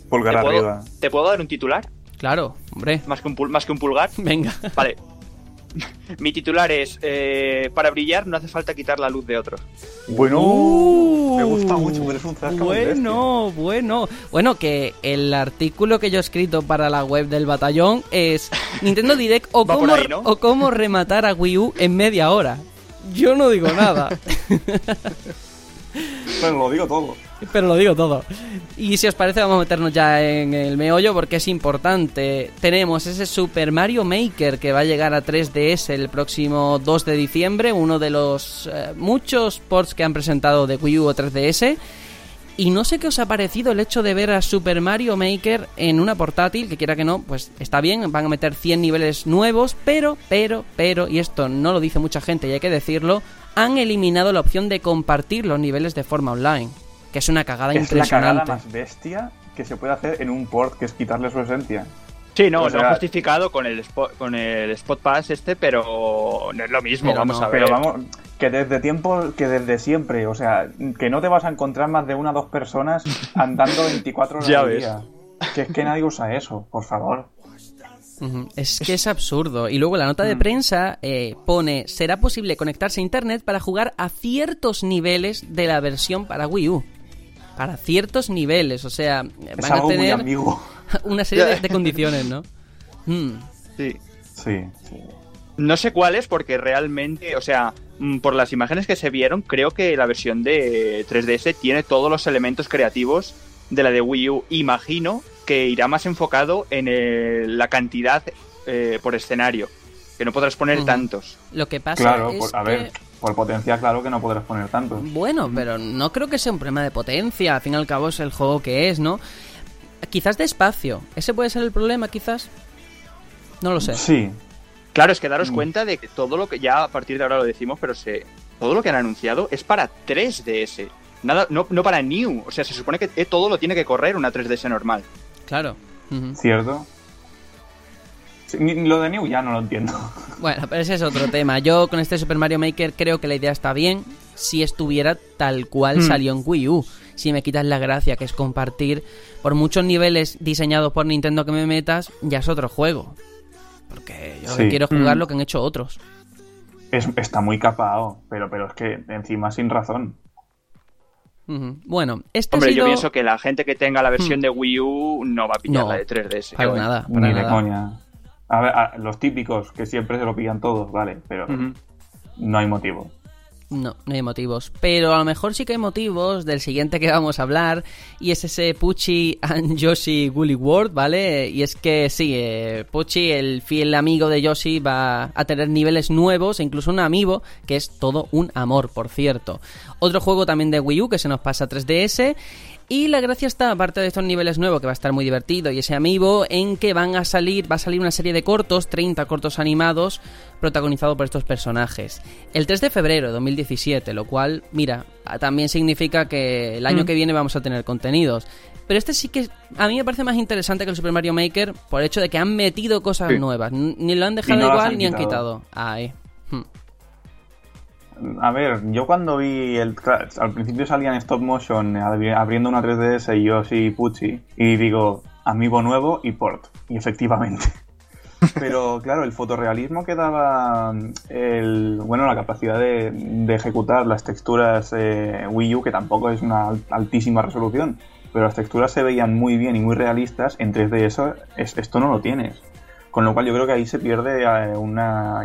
Speaker 3: Pulgar
Speaker 4: ¿Te puedo,
Speaker 3: arriba.
Speaker 4: ¿Te puedo dar un titular?
Speaker 2: Claro, hombre.
Speaker 4: Más que un, pul- más que un pulgar.
Speaker 2: Venga.
Speaker 4: Vale. Mi titular es, eh, para brillar no hace falta quitar la luz de otros.
Speaker 3: Bueno,
Speaker 2: Uh,
Speaker 3: me gusta mucho, pero es un
Speaker 2: Bueno, bueno. Bueno, que el artículo que yo he escrito para la web del batallón es Nintendo Direct o cómo,
Speaker 4: ahí, ¿no?
Speaker 2: o cómo rematar a Wii U en media hora. Yo no digo nada.
Speaker 3: Pero lo digo todo.
Speaker 2: Pero lo digo todo. Y si os parece, vamos a meternos ya en el meollo porque es importante. Tenemos ese Super Mario Maker que va a llegar a 3DS el próximo 2 de diciembre, uno de los eh, muchos ports que han presentado de Wii U o 3DS. Y no sé qué os ha parecido el hecho de ver a Super Mario Maker en una portátil, que quiera que no, pues está bien, van a meter 100 niveles nuevos, pero, pero, pero, y esto no lo dice mucha gente y hay que decirlo, han eliminado la opción de compartir los niveles de forma online, que es una cagada
Speaker 3: Es la cagada
Speaker 2: impresionante.
Speaker 3: más bestia que se puede hacer en un port, que es quitarle su esencia.
Speaker 4: Sí, no,
Speaker 3: O
Speaker 4: lo han justificado con el, spot, con el Spot Pass este, pero no es lo mismo,
Speaker 2: Pero
Speaker 4: vamos
Speaker 2: no,
Speaker 4: a ver.
Speaker 3: Pero vamos, que desde tiempo, que desde siempre, o sea, que no te vas a encontrar más de una o dos personas andando 24 horas
Speaker 4: Ya
Speaker 3: al
Speaker 4: ves.
Speaker 3: día. Que es que nadie usa eso, por favor.
Speaker 2: Es que es absurdo. Y luego la nota de
Speaker 3: Mm.
Speaker 2: prensa eh, pone, será posible conectarse a Internet para jugar a ciertos niveles de la versión para Wii U. Para ciertos niveles, o sea,
Speaker 3: Es
Speaker 2: van a
Speaker 3: muy
Speaker 2: tener una serie de, de condiciones, ¿no? Mm.
Speaker 4: Sí.
Speaker 3: Sí, sí.
Speaker 4: No sé cuáles, porque realmente, o sea, mm, por las imágenes que se vieron, creo que la versión de 3DS tiene todos los elementos creativos de la de Wii U. Imagino que irá más enfocado en el- la cantidad eh, por escenario, que no podrás poner tantos.
Speaker 2: Lo que pasa
Speaker 3: Claro,
Speaker 2: es
Speaker 3: por- a
Speaker 2: que-
Speaker 3: ver, por potencia, claro que no podrás poner tanto.
Speaker 2: Bueno, pero no creo que sea un problema de potencia. Al fin y al cabo es el juego que es, ¿no? Quizás de espacio. ¿Ese puede ser el problema, quizás? No lo sé.
Speaker 3: Sí,
Speaker 4: Claro, es que daros
Speaker 3: Mm.
Speaker 4: cuenta de que todo lo que ya a partir de ahora lo decimos, pero se, todo lo que han anunciado es para 3DS. Nada, no, no para New. O sea, se supone que eh, todo lo tiene que correr una 3DS normal.
Speaker 2: Claro.
Speaker 3: Cierto. Sí, ni- lo de New ya no lo entiendo.
Speaker 2: Bueno, pero ese es otro tema. Yo con este Super Mario Maker creo que la idea está bien si estuviera tal cual
Speaker 3: Hmm.
Speaker 2: salió en Wii U. Si me quitas la gracia que es compartir, por muchos niveles diseñados por Nintendo que me metas, ya es otro juego. Porque yo
Speaker 3: Sí.
Speaker 2: quiero jugar
Speaker 4: Mm.
Speaker 2: lo que han hecho otros.
Speaker 3: Es- está muy capado, pero, pero es que encima sin razón.
Speaker 2: Bueno, este
Speaker 4: Hombre,
Speaker 2: ha sido...
Speaker 4: yo pienso que la gente que tenga la versión
Speaker 2: Hmm.
Speaker 4: de Wii U no va a pillar
Speaker 2: No,
Speaker 4: la de 3DS.
Speaker 2: Para nada, para
Speaker 3: Ni de coña. A ver, a- los típicos que siempre se lo pillan todos, vale, pero no hay motivo.
Speaker 2: No, no hay motivos. Pero a lo mejor sí que hay motivos del siguiente que vamos a hablar. Y es ese Pucci and Yoshi Woolly World, ¿vale? Y es que sí, eh, Pucci, el fiel amigo de Yoshi, va a tener niveles nuevos e incluso un amiibo, que es todo un amor, por cierto. Otro juego también de Wii U que se nos pasa a 3DS. Y la gracia está, aparte de estos niveles nuevos, que va a estar muy divertido, y ese amiibo, en que van a salir, va a salir una serie de cortos, 30 cortos animados, protagonizados por estos personajes. El 3 de febrero de 2017, lo cual, mira, también significa que el año
Speaker 3: Mm.
Speaker 2: que viene vamos a tener contenidos. Pero este sí que a mí me parece más interesante que el Super Mario Maker por el hecho de que han metido cosas
Speaker 3: Sí.
Speaker 2: nuevas. Ni lo han dejado
Speaker 3: no
Speaker 2: igual
Speaker 3: han
Speaker 2: ni han
Speaker 3: quitado.
Speaker 2: Ahí. Hmm.
Speaker 3: A ver, yo cuando vi el. Al principio salía en stop motion abri- abriendo una 3DS y yo sí Pucci. Y digo, amigo nuevo y port. Y efectivamente. Pero claro, el fotorrealismo que daba el, bueno, la capacidad de, de ejecutar las texturas eh, Wii U, que tampoco es una al- altísima resolución, pero las texturas se veían muy bien y muy realistas, en 3D eso, es- esto no lo tienes. Con lo cual yo creo que ahí se pierde eh, una,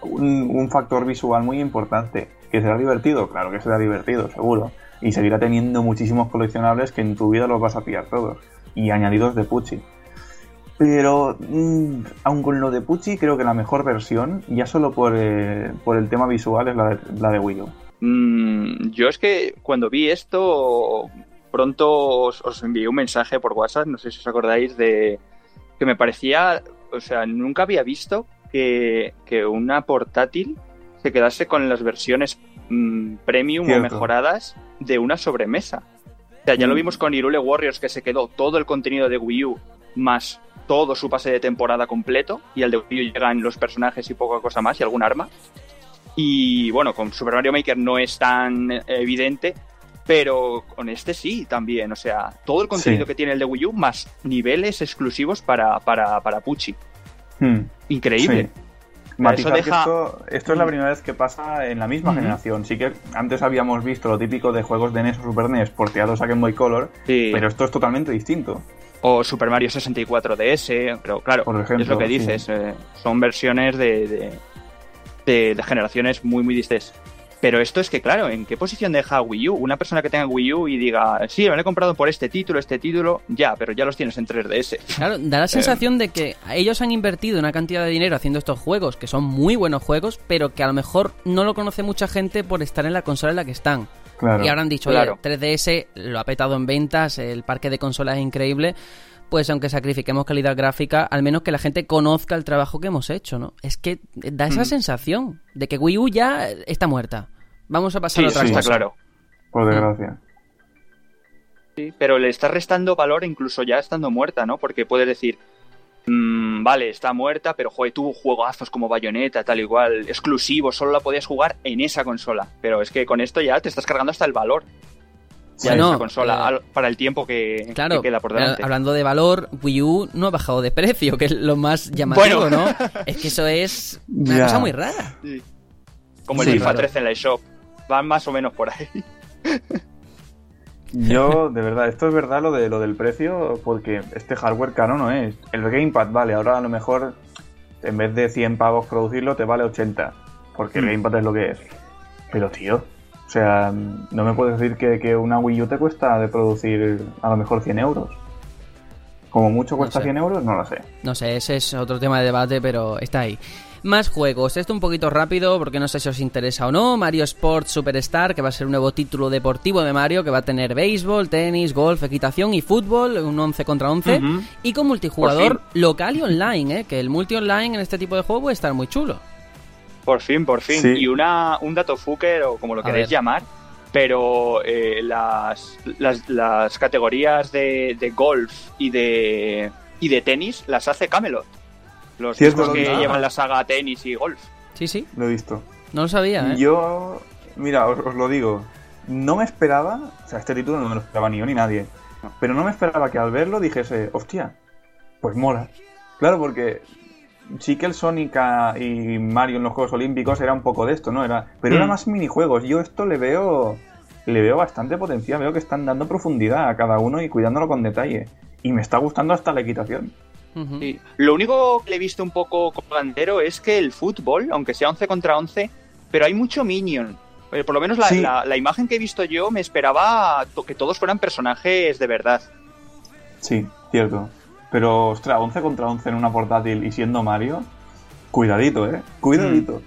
Speaker 3: un, factor visual muy importante. ¿Que será divertido? Claro que será divertido, seguro. Y seguirá teniendo muchísimos coleccionables que en tu vida los vas a pillar todos. Y añadidos de Pucci. Pero, mm, aun con lo de Pucci, creo que la mejor versión, ya solo por, eh, por el tema visual, es la de, la de Wii.
Speaker 4: Mm, yo es que cuando vi esto, pronto os envié un mensaje por WhatsApp, no sé si os acordáis, de que me parecía, o sea, nunca había visto que, que una portátil se quedase con las versiones mm, premium o mejoradas de una sobremesa. O sea, ya lo
Speaker 3: Mm.
Speaker 4: vimos con Irule Warriors que se quedó todo el contenido de Wii U más todo su pase de temporada completo y al de Wii U llegan los personajes y poca cosa más y algún arma. Y bueno, con Super Mario Maker no es tan evidente, pero con este sí también. O sea, todo el contenido
Speaker 3: Sí.
Speaker 4: que tiene el de Wii U más niveles exclusivos para, para, para Pucci.
Speaker 3: Hmm.
Speaker 4: Increíble.
Speaker 3: Sí. Matizar
Speaker 4: Eso deja-
Speaker 3: que esto, esto es la primera vez que pasa en la misma generación. Sí que antes habíamos visto lo típico de juegos de NES o Super NES porteados a Game Boy Color,
Speaker 4: Sí.
Speaker 3: pero esto es totalmente distinto.
Speaker 4: O Super Mario 64 DS, pero claro,
Speaker 3: Por ejemplo,
Speaker 4: es lo que
Speaker 3: sí.
Speaker 4: dices. eh, son versiones de, de, de- de generaciones muy, muy distintas. Pero esto es que, claro, ¿en qué posición deja Wii U? Una persona que tenga Wii U y diga, sí, me lo he comprado por este título, este título, ya, pero ya los tienes en 3DS.
Speaker 2: Claro, da la sensación de que ellos han invertido una cantidad de dinero haciendo estos juegos, que son muy buenos juegos, pero que a lo mejor no lo conoce mucha gente por estar en la consola en la que están.
Speaker 3: Claro.
Speaker 2: Y ahora han dicho,
Speaker 4: Claro.
Speaker 2: oye, 3DS lo ha petado en ventas, el parque de consolas es increíble, pues aunque sacrifiquemos calidad gráfica, al menos que la gente conozca el trabajo que hemos hecho, ¿no? Es que da esa
Speaker 4: Mm.
Speaker 2: sensación de que Wii U ya está muerta. Vamos a pasar
Speaker 4: Sí,
Speaker 2: a otra
Speaker 4: está
Speaker 2: cosa.
Speaker 4: claro.
Speaker 3: Por desgracia.
Speaker 4: Sí, pero le estás restando valor incluso ya estando muerta, ¿no? Porque puedes decir, mm, vale, está muerta, pero joder, tuvo juegazos como Bayonetta, tal igual, exclusivos, solo la podías jugar en esa consola. Pero es que con esto ya te estás cargando hasta el valor
Speaker 2: Sí,
Speaker 4: de
Speaker 2: no,
Speaker 4: esa consola
Speaker 2: eh,
Speaker 4: al- para el tiempo que,
Speaker 2: Claro,
Speaker 4: que queda por delante.
Speaker 2: hablando de valor, Wii U no ha bajado de precio, que es lo más llamativo,
Speaker 4: Bueno.
Speaker 2: ¿no? Es que eso es una cosa muy rara.
Speaker 4: Sí. Como el
Speaker 3: Sí,
Speaker 4: FIFA
Speaker 2: claro.
Speaker 4: 13 en la eShop. Van más o menos por ahí.
Speaker 3: Yo, de verdad, esto es verdad lo de lo del precio, porque este hardware caro no es. El Gamepad vale, ahora a lo mejor en vez de 100 pavos producirlo te vale 80, porque el
Speaker 4: Mm.
Speaker 3: Gamepad es lo que es. Pero tío, o sea, no me puedes decir que, que una Wii U te cuesta de producir a lo mejor 100 euros. Como mucho cuesta
Speaker 2: sé.
Speaker 3: 100 euros, no lo sé.
Speaker 2: No sé, ese es otro tema de debate, pero está ahí. Más juegos, esto un poquito rápido porque no sé si os interesa o no. Mario Sports Superstar, que va a ser un nuevo título deportivo de Mario, que va a tener béisbol, tenis, golf, equitación y fútbol, un 11 contra 11.
Speaker 4: Ujú.
Speaker 2: Y con multijugador local y online, ¿eh? que el multi online en este tipo de juego puede estar muy chulo.
Speaker 4: Por fin, por fin.
Speaker 3: Sí.
Speaker 4: Y una, un dato fucker, o como lo queréis llamar, pero eh, las, las, las categorías de, de golf y de, y de tenis las hace Camelot. Los
Speaker 3: Cierto,
Speaker 4: chicos
Speaker 3: lo
Speaker 4: que
Speaker 3: vi.
Speaker 4: llevan la saga tenis y golf.
Speaker 2: Sí, sí,
Speaker 3: Lo he visto.
Speaker 2: no lo sabía, ¿eh?
Speaker 3: Yo, mira, os, os lo digo. No me esperaba, o sea, este título no me lo esperaba ni yo ni nadie. Pero no me esperaba que al verlo dijese, hostia, pues mola. Claro, porque sí que el Sonic y Mario en los Juegos Olímpicos era un poco de esto, ¿no? Era, pero era
Speaker 4: Mm.
Speaker 3: más minijuegos. Yo esto le veo, le veo bastante potencial. Veo que están dando profundidad a cada uno y cuidándolo con detalle. Y me está gustando hasta la equitación.
Speaker 4: Sí. Lo único que le he visto un poco colgandero es que el fútbol, aunque sea 11 contra 11, pero hay mucho Minion. Eh, Por lo menos la,
Speaker 3: Sí.
Speaker 4: la- la imagen que he visto yo me esperaba to- que todos fueran personajes de verdad.
Speaker 3: Sí, cierto. Pero, ostras, 11 contra 11 en una portátil y siendo Mario, cuidadito, ¿eh? Cuidadito.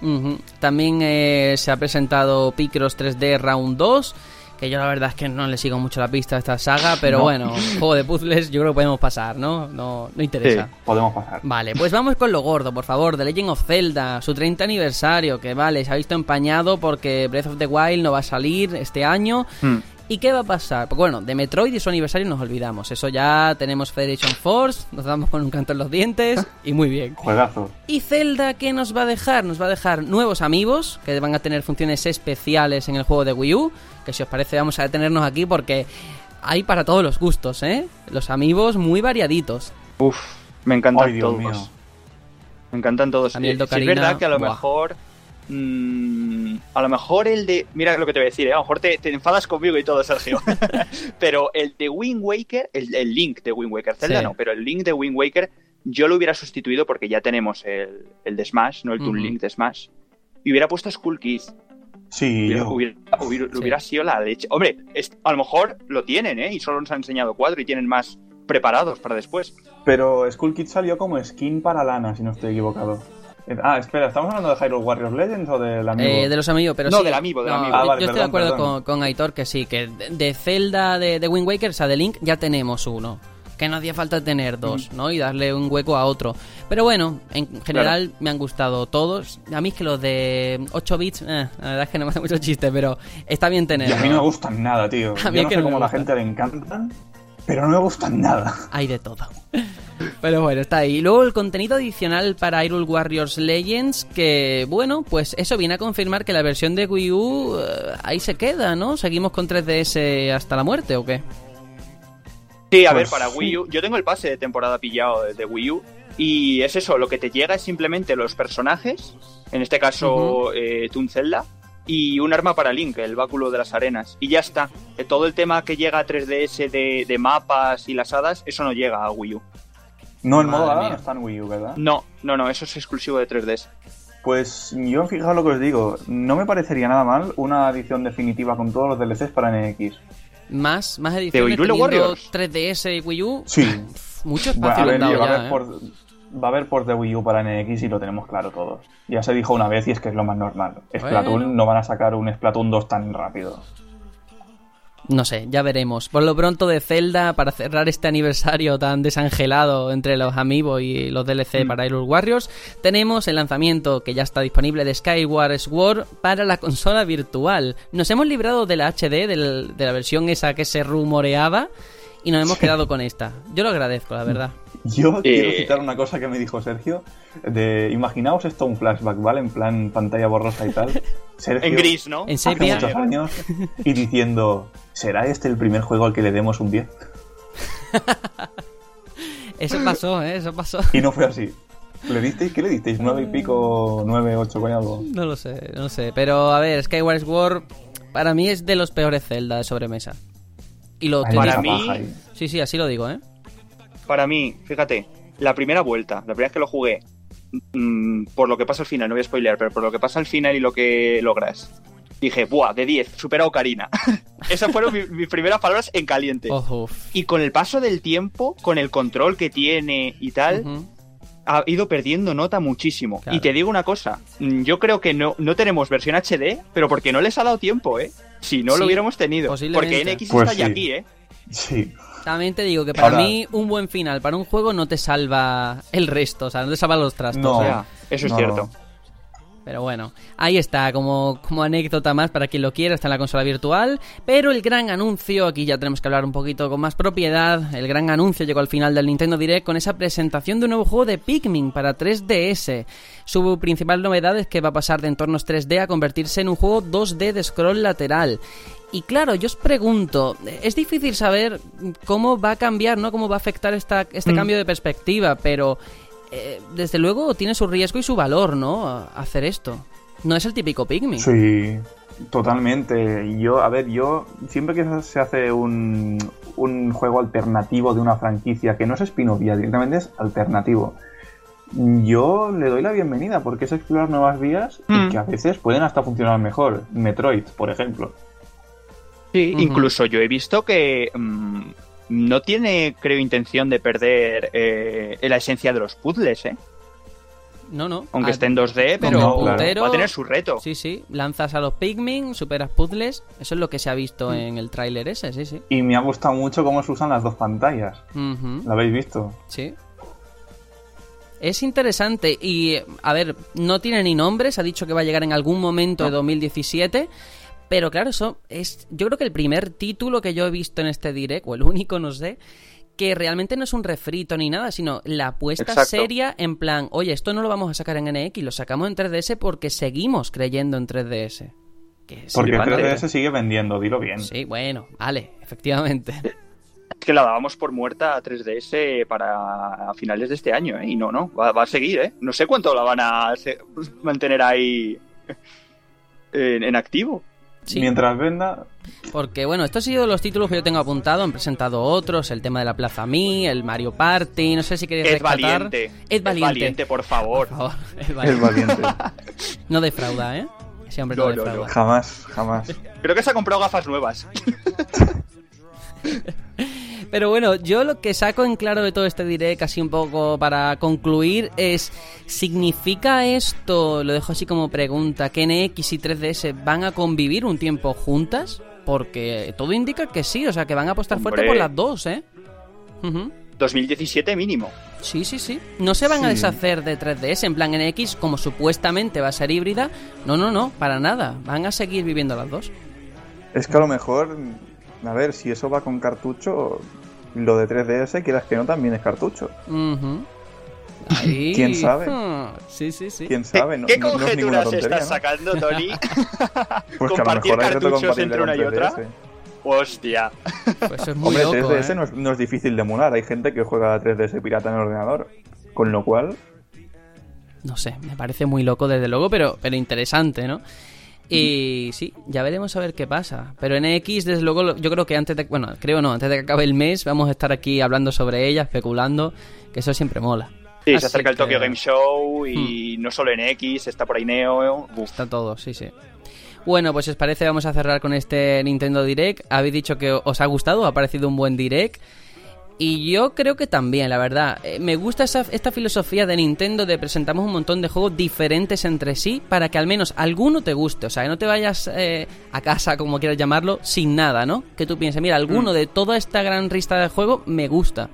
Speaker 2: Ujú. También eh, se ha presentado Picross 3D Round 2, que yo la verdad es que no le sigo mucho la pista a esta saga, pero
Speaker 3: No.
Speaker 2: bueno, juego de puzzles yo creo que podemos pasar, ¿no? No, no interesa.
Speaker 4: Sí.
Speaker 3: Podemos pasar.
Speaker 2: Vale, pues vamos con lo gordo, por favor. The Legend of Zelda, su 30 aniversario, que vale, se ha visto empañado porque Breath of the Wild no va a salir este año.
Speaker 4: Hmm.
Speaker 2: ¿Y qué va a pasar? Pues bueno, de Metroid y su aniversario nos olvidamos. Eso ya tenemos Federation Force, nos damos con un canto en los dientes y muy bien.
Speaker 3: Juegazo.
Speaker 2: ¿Y Zelda qué nos va a dejar? Nos va a dejar nuevos amigos que van a tener funciones especiales en el juego de Wii U. Que si os parece vamos a detenernos aquí porque hay para todos los gustos, ¿eh? Los amigos muy variaditos.
Speaker 4: Uf, me encantan
Speaker 3: Ay, Dios
Speaker 4: todos.
Speaker 3: mío.
Speaker 4: Me encantan todos.
Speaker 2: A mí el
Speaker 4: Eh, sí es verdad que a lo
Speaker 2: buah.
Speaker 4: mejor. Mm, a lo mejor el de. Mira lo que te voy a decir, ¿eh? a lo mejor te, te enfadas conmigo y todo, Sergio. pero el de Wind Waker, el, el Link de Wind Waker, Zelda
Speaker 2: Sí.
Speaker 4: no, pero el Link de Wind Waker, yo lo hubiera sustituido porque ya tenemos el, el de Smash, no el Toon. Link de Smash. Y hubiera puesto Skull Kids.
Speaker 3: Sí,
Speaker 4: Hubiera,
Speaker 3: yo.
Speaker 4: hubiera, hubiera-
Speaker 2: Sí.
Speaker 4: hubiera sido la leche. Hombre, es- a lo mejor lo tienen, ¿eh? Y solo nos han enseñado cuatro y tienen más preparados para después.
Speaker 3: Pero Skull Kid salió como skin para Lana, si no estoy equivocado. Eh, Ah, espera, ¿estamos hablando de Hyrule Warriors Legends o del amigo?
Speaker 2: Eh, de los amigos, pero
Speaker 4: No,
Speaker 2: sí.
Speaker 4: del amiibo, del amiibo.
Speaker 3: Ah,
Speaker 2: yo-
Speaker 3: vale,
Speaker 2: yo estoy de acuerdo con, con Aitor que sí, que de, Zelda, de, de Wind Waker, o sea, de Link, ya tenemos uno. Que no hacía falta tener dos, ¿no? Y darle un hueco a otro. Pero bueno, en general me han gustado todos. A mí es que los de 8 bits, eh, la verdad es que no me hace mucho chiste, pero está bien
Speaker 3: Y
Speaker 2: tenerlo.
Speaker 3: a mí no me gustan nada, tío.
Speaker 2: A mí
Speaker 3: Yo
Speaker 2: es
Speaker 3: no
Speaker 2: que
Speaker 3: sé
Speaker 2: no
Speaker 3: cómo a la gente le encantan, pero no me gustan nada.
Speaker 2: Hay de todo. Pero bueno, está ahí. Y luego el contenido adicional para Hyrule Warriors Legends, que bueno, pues eso viene a confirmar que la versión de Wii U eh, ahí se queda, ¿no? ¿Seguimos con 3DS hasta la muerte o qué?
Speaker 4: Sí, a
Speaker 3: Pues
Speaker 4: ver, para
Speaker 3: sí.
Speaker 4: Wii U. Yo tengo el pase de temporada pillado de, Wii U. Y es eso, lo que te llega es simplemente los personajes. En este caso, eh, Toon Zelda. Y un arma para Link, el báculo de las arenas. Y ya está. Eh, todo el tema que llega a 3DS de, de mapas y las hadas, eso no llega a Wii U.
Speaker 3: No, el
Speaker 2: Madre
Speaker 3: modo
Speaker 2: mía.
Speaker 3: no está en Wii U, ¿verdad?
Speaker 4: No, no, no, eso es exclusivo de 3DS.
Speaker 3: Pues yo, fijaos lo que os digo, no me parecería nada mal una edición definitiva con todos los DLCs para NX.
Speaker 2: Más, más ediciones teniendo
Speaker 4: Warriors?
Speaker 2: 3DS y Wii U.
Speaker 3: Sí.
Speaker 2: Mucho
Speaker 3: Bueno,
Speaker 2: espacio
Speaker 3: a
Speaker 2: le
Speaker 3: ver, va, a
Speaker 2: ya, ¿eh?
Speaker 3: por, va a haber por de Wii U para NX y lo tenemos claro todos. Ya se dijo una vez y es que es lo más normal. Splatoon
Speaker 2: Bueno.
Speaker 3: no van a sacar un Splatoon 2 tan rápido.
Speaker 2: No sé, ya veremos. Por lo pronto de Zelda, para cerrar este aniversario tan desangelado entre los Amiibo y los DLC
Speaker 3: Mm.
Speaker 2: para Hyrule Warriors, tenemos el lanzamiento que ya está disponible de Skyward Sword para la consola virtual. Nos hemos librado de la HD, del- de la versión esa que se rumoreaba, y nos hemos quedado con esta. Yo lo agradezco, la verdad.
Speaker 3: Yo quiero
Speaker 4: Eh.
Speaker 3: citar una cosa que me dijo Sergio. De, imaginaos esto un flashback, ¿vale? En plan pantalla borrosa y tal. Sergio,
Speaker 4: En gris, ¿no?
Speaker 2: En sepia.
Speaker 3: muchos años y diciendo, ¿será este el primer juego al que le demos un 10?
Speaker 2: Eso pasó, ¿eh? Eso pasó.
Speaker 3: Y no fue así. ¿Le disteis? ¿Qué le disteis? ¿Nueve y pico? ¿Nueve, ocho, con algo?
Speaker 2: No lo sé, no lo sé. Pero a ver, Skyward Sword para mí es de los peores Zelda de sobremesa. Y lo
Speaker 4: Para mí-.
Speaker 2: Sí, sí, así lo digo, ¿eh?
Speaker 4: Para mí, fíjate, la primera vuelta, la primera vez que lo jugué, mm, por lo que pasa al final, no voy a spoilear, pero por lo que pasa al final y lo que logras, dije, ¡buah! De 10, supera a Ocarina. Esas fueron mi- mis primeras palabras en caliente.
Speaker 2: Ojo.
Speaker 4: Y con el paso del tiempo, con el control que tiene y tal, ha ido perdiendo nota muchísimo.
Speaker 2: Claro.
Speaker 4: Y te digo una cosa, mm, yo creo que no, no tenemos versión HD, pero porque no les ha dado tiempo, ¿eh? Si no
Speaker 2: Sí,
Speaker 4: lo hubiéramos tenido. Porque NX
Speaker 3: Pues
Speaker 4: está ya
Speaker 3: sí.
Speaker 4: aquí, ¿eh?
Speaker 3: Sí.
Speaker 2: También te digo que para
Speaker 3: Ahora-
Speaker 2: mí un buen final para un juego no te salva el resto, o sea, no te salva los trastos.
Speaker 4: Eso es
Speaker 3: No.
Speaker 4: cierto.
Speaker 2: Pero bueno, ahí está, como, como anécdota más para quien lo quiera, está en la consola virtual. Pero el gran anuncio, aquí ya tenemos que hablar un poquito con más propiedad. El gran anuncio llegó al final del Nintendo Direct con esa presentación de un nuevo juego de Pikmin para 3DS. Su principal novedad es que va a pasar de entornos 3D a convertirse en un juego 2D de scroll lateral. Y claro, yo os pregunto, es difícil saber cómo va a cambiar, ¿no? Cómo va a afectar esta, este
Speaker 4: Mm.
Speaker 2: cambio de perspectiva, pero eh, desde luego tiene su riesgo y su valor, ¿no? A- Hacer esto. No es el típico Pikmin.
Speaker 3: Sí, totalmente. Yo, a ver, yo siempre que se hace un, un juego alternativo de una franquicia que no es spin-off ya, directamente es alternativo. Yo le doy la bienvenida porque es explorar nuevas vías
Speaker 4: Mm.
Speaker 3: y que a veces pueden hasta funcionar mejor. Metroid, por ejemplo.
Speaker 4: Sí, incluso yo he visto que mm, no tiene, creo, intención de perder eh, la esencia de los puzzles, ¿eh?
Speaker 2: No, no.
Speaker 4: Aunque
Speaker 2: Ah,
Speaker 4: esté en 2D, pero va a tener su reto.
Speaker 2: Sí, sí. Lanzas a los Pikmin, superas puzzles. Eso es lo que se ha visto
Speaker 4: Mm.
Speaker 2: en el tráiler ese, sí, sí.
Speaker 3: Y me ha gustado mucho cómo se usan las dos pantallas. ¿Lo habéis visto?
Speaker 2: Sí. Es interesante y, a ver, no tiene ni nombre, se ha dicho que va a llegar en algún momento de 2017, pero claro, eso es, yo creo que el primer título que yo he visto en este direct, o el único, no sé, que realmente no es un refrito ni nada, sino la apuesta
Speaker 4: Exacto.
Speaker 2: seria en plan, oye, esto no lo vamos a sacar en NX, lo sacamos en 3DS porque seguimos creyendo en 3DS. Que es
Speaker 3: Porque el
Speaker 4: bastante.
Speaker 3: 3DS sigue vendiendo, dilo bien.
Speaker 2: Sí, bueno, vale, efectivamente.
Speaker 4: Es que la dábamos por muerta a 3DS para finales de este año, ¿eh? Y no, no, va, va a seguir, ¿eh? No sé cuánto la van a mantener ahí en, en activo.
Speaker 2: Sí.
Speaker 3: Mientras venda,
Speaker 2: Porque bueno, estos han sido los títulos que yo tengo apuntado, han presentado otros, el tema de la Plaza Mi, el Mario Party, no sé si queréis
Speaker 4: Es valiente.
Speaker 2: Es valiente.
Speaker 4: por favor.
Speaker 2: Por favor, es
Speaker 3: es
Speaker 2: valiente.
Speaker 3: valiente.
Speaker 2: No defrauda, ¿eh? Ese hombre no,
Speaker 4: No, no,
Speaker 2: defrauda.
Speaker 4: no.
Speaker 3: jamás, jamás.
Speaker 4: Creo que se ha comprado gafas nuevas.
Speaker 2: Pero bueno, yo lo que saco en claro de todo este direct, casi un poco para concluir, es, ¿significa esto, lo dejo así como pregunta, que NX y 3DS van a convivir un tiempo juntas? Porque todo indica que sí, o sea, que van a apostar fuerte por las dos, ¿eh? Ujú.
Speaker 4: 2017 mínimo.
Speaker 2: Sí, sí, sí. No se van a deshacer de 3DS en plan NX, como supuestamente va a ser híbrida. No, no, no, para nada. Van a seguir viviendo las dos.
Speaker 3: Es que a lo mejor, a ver, si eso va con cartucho, lo de 3DS, quieras que no, también es cartucho.
Speaker 2: Ujú. Ahí.
Speaker 3: ¿Quién sabe?
Speaker 2: Sí, sí, sí.
Speaker 3: ¿Quién sabe? No,
Speaker 4: ¿Qué
Speaker 3: no- no es
Speaker 4: conjeturas estás
Speaker 3: ¿no?
Speaker 4: sacando, Tony?
Speaker 3: Pues que a lo mejor
Speaker 4: cartuchos entre una y otra?
Speaker 3: 3DS.
Speaker 4: Hostia.
Speaker 2: Pues eso es muy
Speaker 3: Hombre,
Speaker 2: loco,
Speaker 3: 3DS
Speaker 2: ¿eh?
Speaker 3: no, es, no es difícil de emular. Hay gente que juega a 3DS pirata en el ordenador. Con lo cual,
Speaker 2: No sé, me parece muy loco desde luego, pero, pero interesante, ¿no? Y sí, ya veremos a ver qué pasa. Pero en X, desde luego, yo creo que antes de... Bueno, creo no, antes de que acabe el mes vamos a estar aquí hablando sobre ella, especulando, que eso siempre mola.
Speaker 4: Sí,
Speaker 2: Así
Speaker 4: se acerca el Tokyo Game Show y no solo en X, está por ahí Neo. Uf.
Speaker 2: Está todo, sí, sí. Bueno, pues si os parece vamos a cerrar con este Nintendo Direct. Habéis dicho que os ha gustado, ha parecido un buen Direct. Y yo creo que también, la verdad. Eh, me gusta esa- esta filosofía de Nintendo de presentamos un montón de juegos diferentes entre sí para que al menos alguno te guste. O sea, que no te vayas eh, a casa, como quieras llamarlo, sin nada, ¿no? Que tú pienses, mira, alguno de toda esta gran lista de juegos me gusta.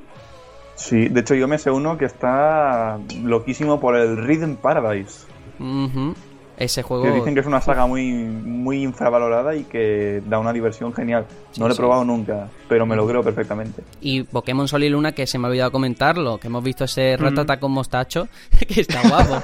Speaker 3: sí. De hecho, yo me sé uno que está loquísimo por el Rhythm Paradise.
Speaker 2: Ujú. Ese juego...
Speaker 3: Que dicen que es una saga muy, muy infravalorada y que da una diversión genial.
Speaker 2: Sí,
Speaker 3: no lo he
Speaker 2: sí.
Speaker 3: probado nunca, pero me lo creo perfectamente.
Speaker 2: Y Pokémon Sol y Luna, que se me ha olvidado comentarlo, que hemos visto ese ratata con mostacho, que está guapo.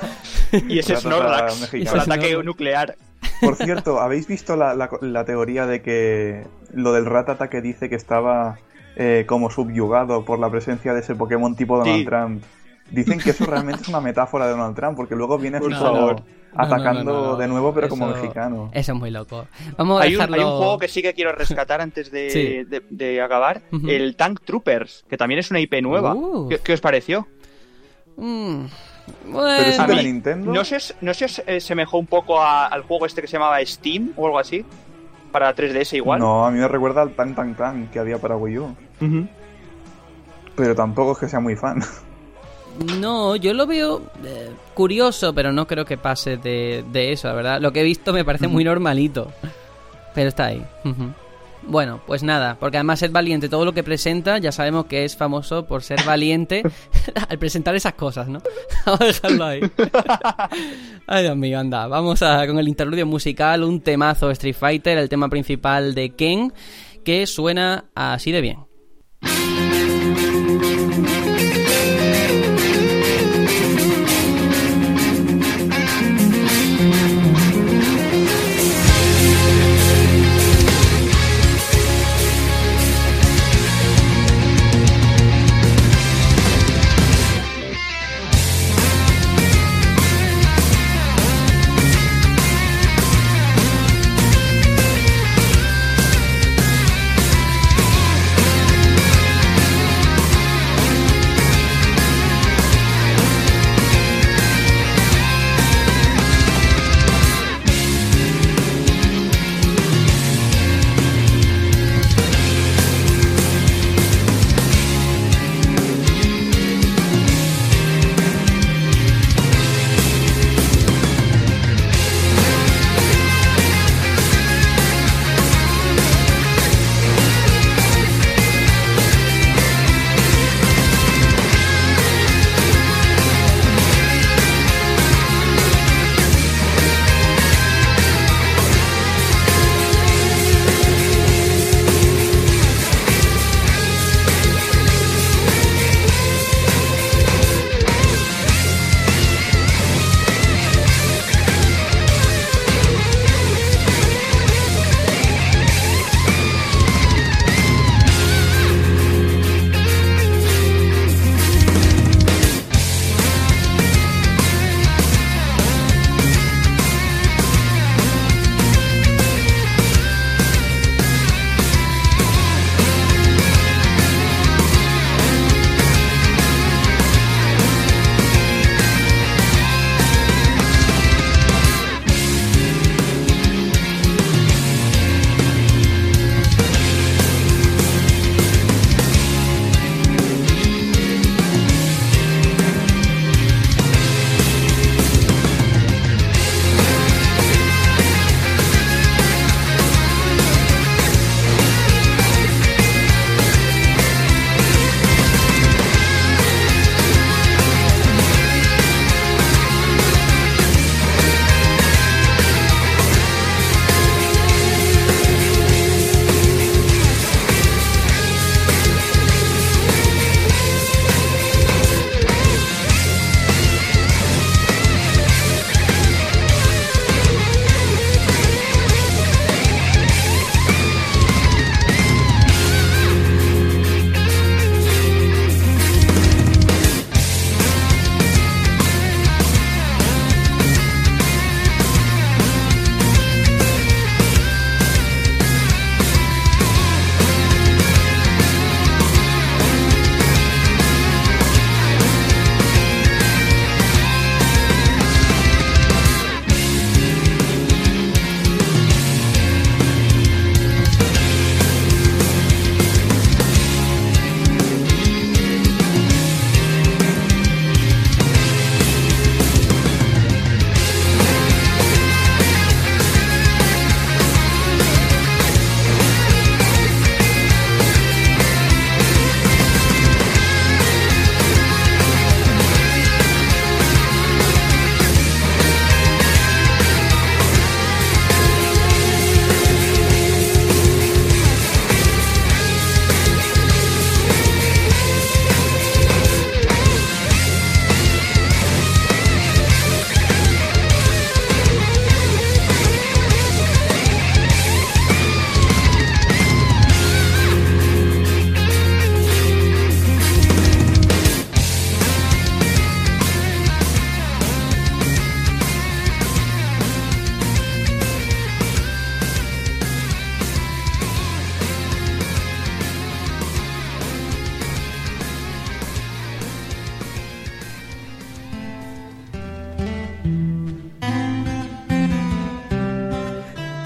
Speaker 4: Y ese Snorlax, el ataque
Speaker 2: Snorlax.
Speaker 4: nuclear.
Speaker 3: Por cierto, ¿habéis visto la, la- la teoría de que lo del Ratata que dice que estaba eh, como subyugado por la presencia de ese Pokémon tipo Donald
Speaker 4: Sí.
Speaker 3: Trump? Dicen que eso realmente es una metáfora de Donald Trump, porque luego viene como
Speaker 4: favor.
Speaker 2: No, no, no, no.
Speaker 3: de nuevo, pero como mexicano.
Speaker 2: Eso es muy loco. Vamos a
Speaker 4: Hay un, hay un juego que sí que quiero rescatar antes de,
Speaker 2: Sí.
Speaker 4: de- de acabar. El Tank Troopers, que también es una IP nueva.
Speaker 2: Uh.
Speaker 4: ¿Qué, qué os pareció?
Speaker 2: Mm,
Speaker 3: Pero
Speaker 2: bueno,
Speaker 3: es
Speaker 4: A
Speaker 3: de
Speaker 4: mí,
Speaker 3: Nintendo.
Speaker 4: No sé, no sé si eh, semejó un poco a- al juego este que se llamaba Steam o algo así. Para 3DS igual.
Speaker 3: No, a mí me recuerda al Tan Tan Tan que había para Wii U. Pero tampoco es que sea muy fan.
Speaker 2: No, yo lo veo eh, curioso, pero no creo que pase de, de eso, la verdad. Lo que he visto me parece muy normalito. Pero está ahí. Bueno, pues nada, porque además es valiente. Todo lo que presenta ya sabemos que es famoso por ser valiente al presentar esas cosas, ¿no? Vamos a dejarlo ahí. Ay, Dios mío, anda. Vamos a, con el interludio musical, un temazo de Street Fighter, el tema principal de Ken, que suena así de bien.「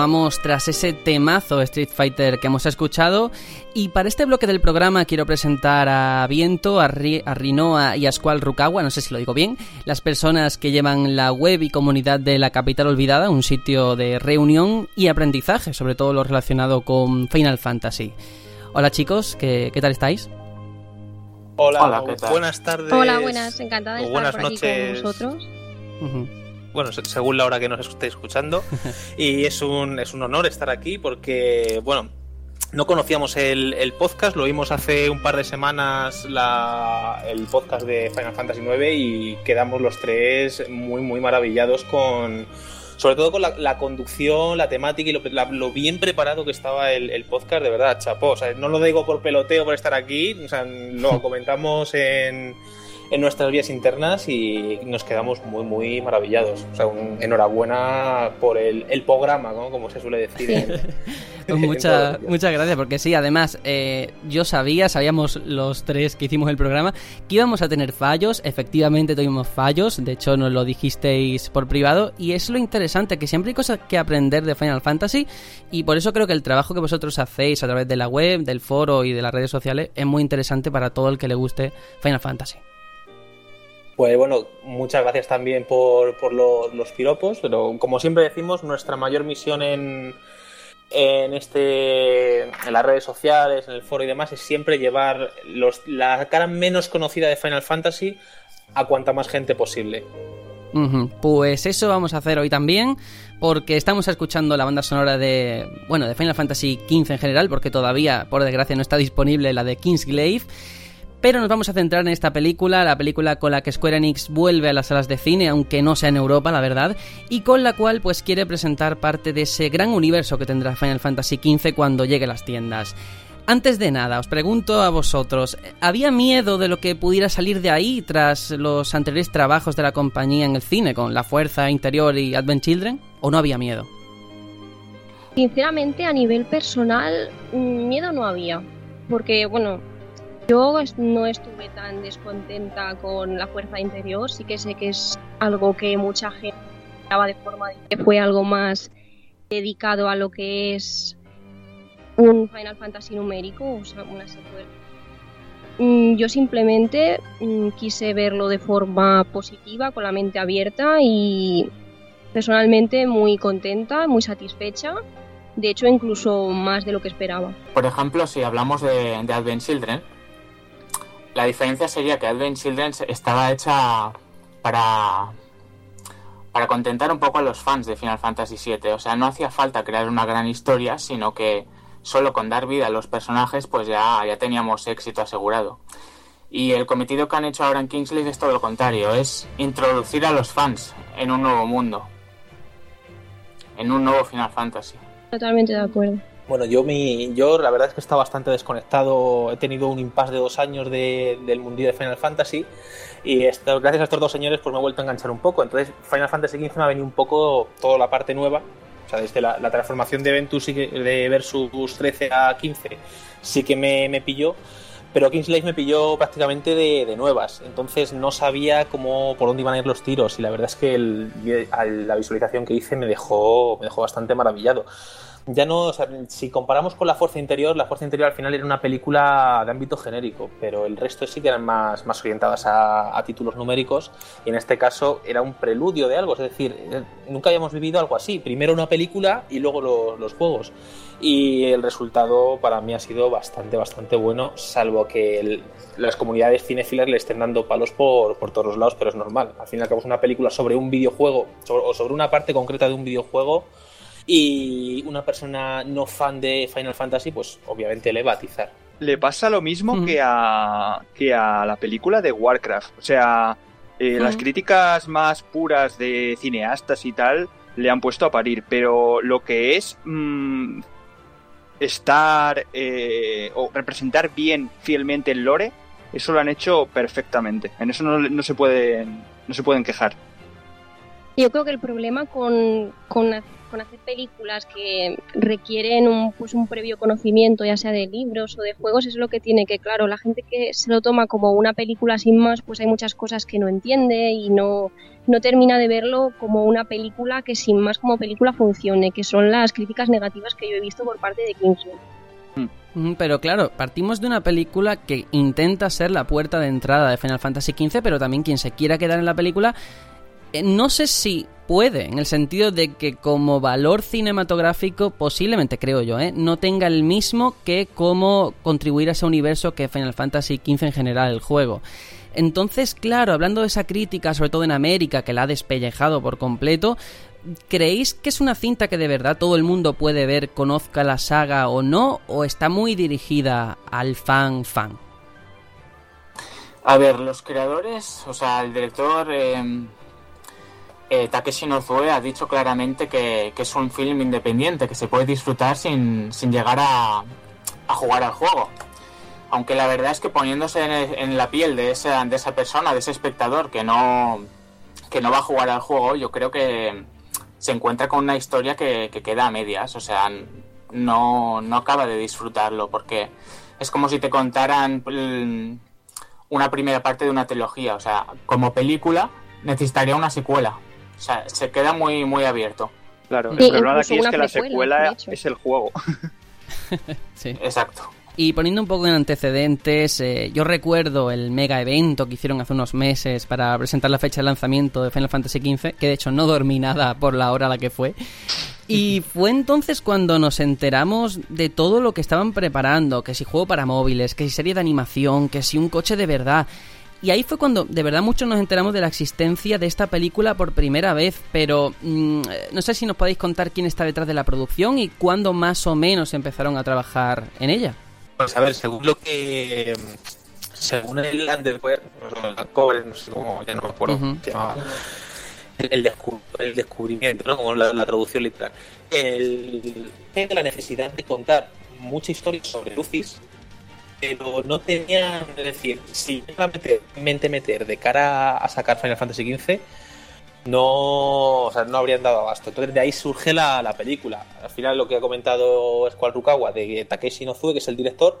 Speaker 2: Continuamos tras ese temazo Street Fighter que hemos escuchado y para este bloque del programa quiero presentar a Viento, a, Ri- a Rinoa y a Squall Rukawa, no sé si lo digo bien, las personas que llevan la web y comunidad de la capital olvidada, un sitio de reunión y aprendizaje, sobre todo lo relacionado con Final Fantasy. Hola chicos, ¿qué, qué tal estáis?
Speaker 5: Hola,
Speaker 3: Hola, ¿qué tal?
Speaker 5: buenas tardes.
Speaker 6: Hola, buenas, encantada de estar
Speaker 5: buenas
Speaker 6: por aquí
Speaker 5: noches.
Speaker 6: con vosotros.
Speaker 2: Ujú.
Speaker 5: Bueno, se- según la hora que nos estéis escuchando. y es un, es un honor estar aquí porque, bueno, no conocíamos el, el podcast, lo vimos hace un par de semanas la, el podcast de Final Fantasy IX y quedamos los tres muy, muy maravillados con... Sobre todo con la, la conducción, la temática y lo, la- lo bien preparado que estaba el, el podcast, de verdad, chapó. O sea, no lo digo por peloteo por estar aquí, o sea, lo comentamos en, en nuestras vías internas y nos quedamos muy, muy maravillados. O sea, un- enhorabuena por el, el programa, ¿no? como se suele decir. en-
Speaker 2: Pues
Speaker 5: todo.
Speaker 2: muchas gracias, porque sí, además, eh, yo sabía, sabíamos los tres que hicimos el programa, que íbamos a tener fallos, efectivamente tuvimos fallos, de hecho nos lo dijisteis por privado, y es lo interesante, que siempre hay cosas que aprender de Final Fantasy, y por eso creo que el trabajo que vosotros hacéis a través de la web, del foro y de las redes sociales es muy interesante para todo el que le guste Final Fantasy.
Speaker 5: Pues bueno, muchas gracias también por, por lo- los piropos, pero como siempre decimos, nuestra mayor misión en, en este en las redes sociales, en el foro y demás, es siempre llevar los, la cara menos conocida de Final Fantasy a cuanta más gente posible.
Speaker 2: Pues eso vamos a hacer hoy también, porque estamos escuchando la banda sonora de, bueno, de Final Fantasy XV en general, porque todavía, por desgracia, no está disponible la de Kingsglaive. Pero nos vamos a centrar en esta película, la película con la que Square Enix vuelve a las salas de cine, aunque no sea en Europa, la verdad, y con la cual pues quiere presentar parte de ese gran universo que tendrá Final Fantasy XV cuando llegue a las tiendas. Antes de nada, os pregunto a vosotros, ¿había miedo de lo que pudiera salir de ahí tras los anteriores trabajos de la compañía en el cine con La Fuerza Interior y Advent Children? ¿O no había miedo?
Speaker 6: Sinceramente, a nivel personal, mm, miedo no había. Porque, bueno, yo no estuve tan descontenta con la fuerza interior. Sí que sé que es algo que mucha gente esperaba de forma que fue algo más dedicado a lo que es un Final Fantasy numérico, una secuela. Mm, Yo simplemente mm, quise verlo de forma positiva, con la mente abierta y personalmente muy contenta, muy satisfecha. De hecho, incluso más de lo que esperaba.
Speaker 7: Por ejemplo, si hablamos de, de Advent Children, la diferencia sería que Advent Children estaba hecha para, para contentar un poco a los fans de Final Fantasy VII. O sea, no hacía falta crear una gran historia, sino que solo con dar vida a los personajes, pues ya, ya teníamos éxito asegurado. Y el cometido que han hecho ahora en Kingsley es todo lo contrario, es introducir a los fans en un nuevo mundo, en un nuevo Final Fantasy.
Speaker 6: Totalmente de acuerdo.
Speaker 5: Bueno, yo mi, yo la verdad es que he estado bastante desconectado. He tenido un impasse de dos años de- del mundillo de Final Fantasy y esto- gracias a estos dos señores pues me he vuelto a enganchar un poco. Entonces Final Fantasy XV me ha venido un poco toda la parte nueva. O sea, desde la, la transformación de Ventus que- de Versus 13 a 15 sí que me, me pilló. Pero Kingslave me pilló prácticamente de, de nuevas, entonces no sabía cómo por dónde iban a ir los tiros y la verdad es que el- la visualización que hice me dejó, me dejó bastante maravillado. Ya no, o si comparamos con La Fuerza Interior, La Fuerza Interior al final era una película de ámbito genérico, pero el resto sí que eran más, más orientadas a, títulos numéricos y en este caso era un preludio de algo, es decir, eh, nunca habíamos vivido algo así, primero una película y luego lo- los juegos. Y el resultado para mí ha sido bastante, bastante bueno, salvo que las comunidades cinéfilas le estén dando palos por, por todos los lados, pero es normal. Al fin y al cabo es una película sobre un videojuego, o sobre una parte concreta de un videojuego, y una persona no fan de Final Fantasy, pues obviamente le va a atizar.
Speaker 4: Le pasa lo mismo que, a, que a la película de Warcraft. O sea, eh, las críticas más puras de cineastas y tal le han puesto a parir, pero lo que es mm, estar eh, o representar bien fielmente el lore, eso lo han hecho perfectamente. En eso no, no se pueden no se pueden quejar.
Speaker 6: Yo creo que el problema con, con, con hacer películas que requieren un, pues un previo conocimiento, ya sea de libros o de juegos, es lo que tiene que, claro, la gente que se lo toma como una película sin más, pues hay muchas cosas que no entiende y no, no termina de verlo como una película que sin más como película funcione, que son las críticas negativas que yo he visto por parte de Kingsman.
Speaker 2: Mm, Pero claro, partimos de una película que intenta ser la puerta de entrada de Final Fantasy XV, pero también quien se quiera quedar en la película, no sé si puede, en el sentido de que como valor cinematográfico, posiblemente creo yo, ¿eh? no tenga el mismo que como contribuir a ese universo que Final Fantasy XV en general, el juego. Entonces, claro, hablando de esa crítica, sobre todo en América, que la ha despellejado por completo, ¿creéis que es una cinta que de verdad todo el mundo puede ver, conozca la saga o no? ¿O está muy dirigida al fan fan?
Speaker 7: A ver, los creadores, o sea, el director eh, eh, Takeshi Nozue ha dicho claramente que, es un film independiente, que se puede disfrutar sin, sin llegar a, jugar al juego. Aunque la verdad es que poniéndose en, la piel de esa, de esa persona, de ese espectador que no, que no va a jugar al juego, yo creo que se encuentra con una historia que, que queda a medias. O sea, no, no acaba de disfrutarlo porque es como si te contaran una primera parte de una trilogía. O sea, como película necesitaría una secuela. O sea, se queda muy, muy abierto.
Speaker 4: Claro, el
Speaker 6: Sí,
Speaker 4: problema de aquí es que la secuela es el juego.
Speaker 2: Sí.
Speaker 7: Exacto.
Speaker 2: Y poniendo un poco en antecedentes, eh, yo recuerdo el mega evento que hicieron hace unos meses para presentar la fecha de lanzamiento de Final Fantasy XV, que de hecho no dormí nada por la hora a la que fue. Y fue entonces cuando nos enteramos de todo lo que estaban preparando, que si juego para móviles, que si serie de animación, que si un coche de verdad. Y ahí fue cuando de verdad muchos nos enteramos de la existencia de esta película por primera vez, pero mm, no sé si nos podéis contar quién está detrás de la producción y cuándo más o menos empezaron a trabajar en ella.
Speaker 5: Pues a ver, según lo que. Según el Underwear, el no sé cómo, ya no me acuerdo, se llamaba. El, el descu- el descubrimiento, ¿no? Como la, la traducción literal. El, la necesidad de contar mucha historia sobre Lucis, pero no tenían. Es decir, si mente meter de cara a sacar Final Fantasy XV, no, o sea, no habrían dado abasto. Entonces de ahí surge la, la película. Al final lo que ha comentado Squall Rukawa de Takeshi Nozue, que es el director,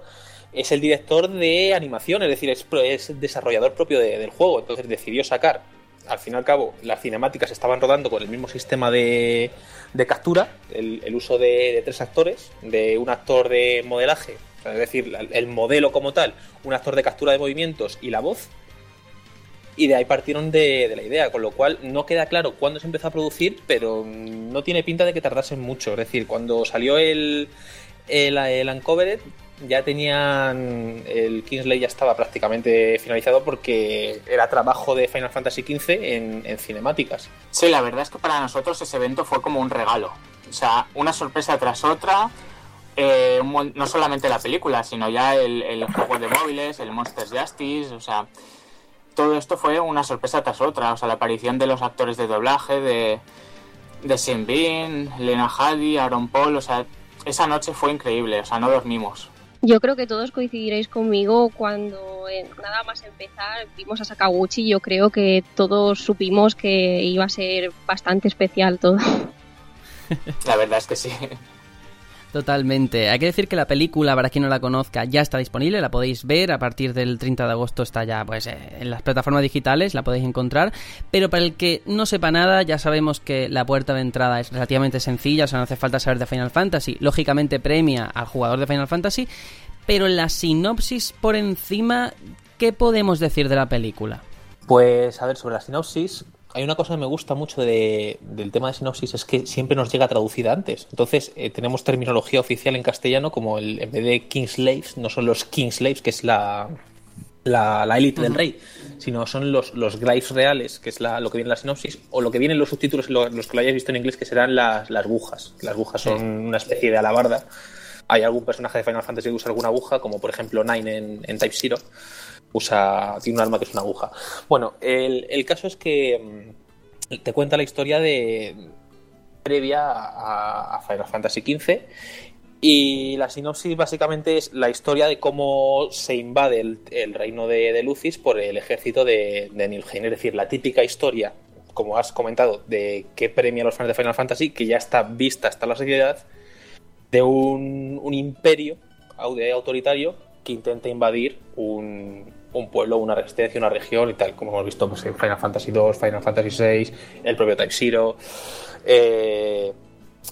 Speaker 5: es el director de animación, es decir, es, es desarrollador propio de- del juego. Entonces decidió sacar, al fin y al cabo, las cinemáticas estaban rodando con el mismo sistema de, de captura, el, el uso de tres actores, de un actor de modelaje, es decir, el modelo como tal, un actor de captura de movimientos y la voz, y de ahí partieron de, la idea, con lo cual no queda claro cuándo se empezó a producir, pero no tiene pinta de que tardasen mucho. Es decir, cuando salió el, el, el Uncovered, ya tenían. El Kingsley ya estaba prácticamente finalizado porque era trabajo de Final Fantasy XV en, en cinemáticas.
Speaker 7: Sí, la verdad es que para nosotros ese evento fue como un regalo. O sea, una sorpresa tras otra. Eh, no solamente la película, sino ya el, el juego de móviles, el Monsters Justice, o sea, todo esto fue una sorpresa tras otra. O sea, la aparición de los actores de doblaje, de, de Bean, Lena Hadi, Aaron Paul, o sea, esa noche fue increíble, o sea, no dormimos.
Speaker 6: Yo creo que todos coincidiréis conmigo cuando eh, nada más empezar vimos a Sakaguchi. Yo creo que todos supimos que iba a ser bastante especial todo.
Speaker 7: La verdad es que sí.
Speaker 2: Totalmente. Hay que decir que la película, para quien no la conozca, ya está disponible, la podéis ver, a partir del 30 de agosto está ya pues eh, en las plataformas digitales, la podéis encontrar, pero para el que no sepa nada, ya sabemos que la puerta de entrada es relativamente sencilla, o sea, no hace falta saber de Final Fantasy, lógicamente premia al jugador de Final Fantasy, pero la sinopsis por encima, ¿qué podemos decir de la película?
Speaker 5: Pues a ver, sobre la sinopsis, hay una cosa que me gusta mucho de- del tema de sinopsis, es que siempre nos llega traducida antes. Entonces, eh, tenemos terminología oficial en castellano como el, en vez de Kingslaves, no son los Kingslaves, que es la, la, la élite del rey, sino son los, los Glaives reales, que es la- lo que viene en la sinopsis, o lo que viene en los subtítulos, lo- los que lo hayáis visto en inglés, que serán las, las bujas. Las bujas son una especie de alabarda. Hay algún personaje de Final Fantasy que usa alguna aguja, como por ejemplo Nine en, en Type Zero. Usa, tiene un arma que es una aguja. Bueno, el, el caso es que mm, te cuenta la historia de previa a, a Final Fantasy XV y la sinopsis básicamente es la historia de cómo se invade el, el reino de, de Lucis por el ejército de, de Nilfgaard. Es decir, la típica historia, como has comentado, de que premia a los fans de Final Fantasy, que ya está vista hasta la sociedad, de un, un imperio autoritario que intenta invadir un, un pueblo, una resistencia, una región y tal, como hemos visto pues, en Final Fantasy 2, Final Fantasy VI, el propio Type Zero. eh,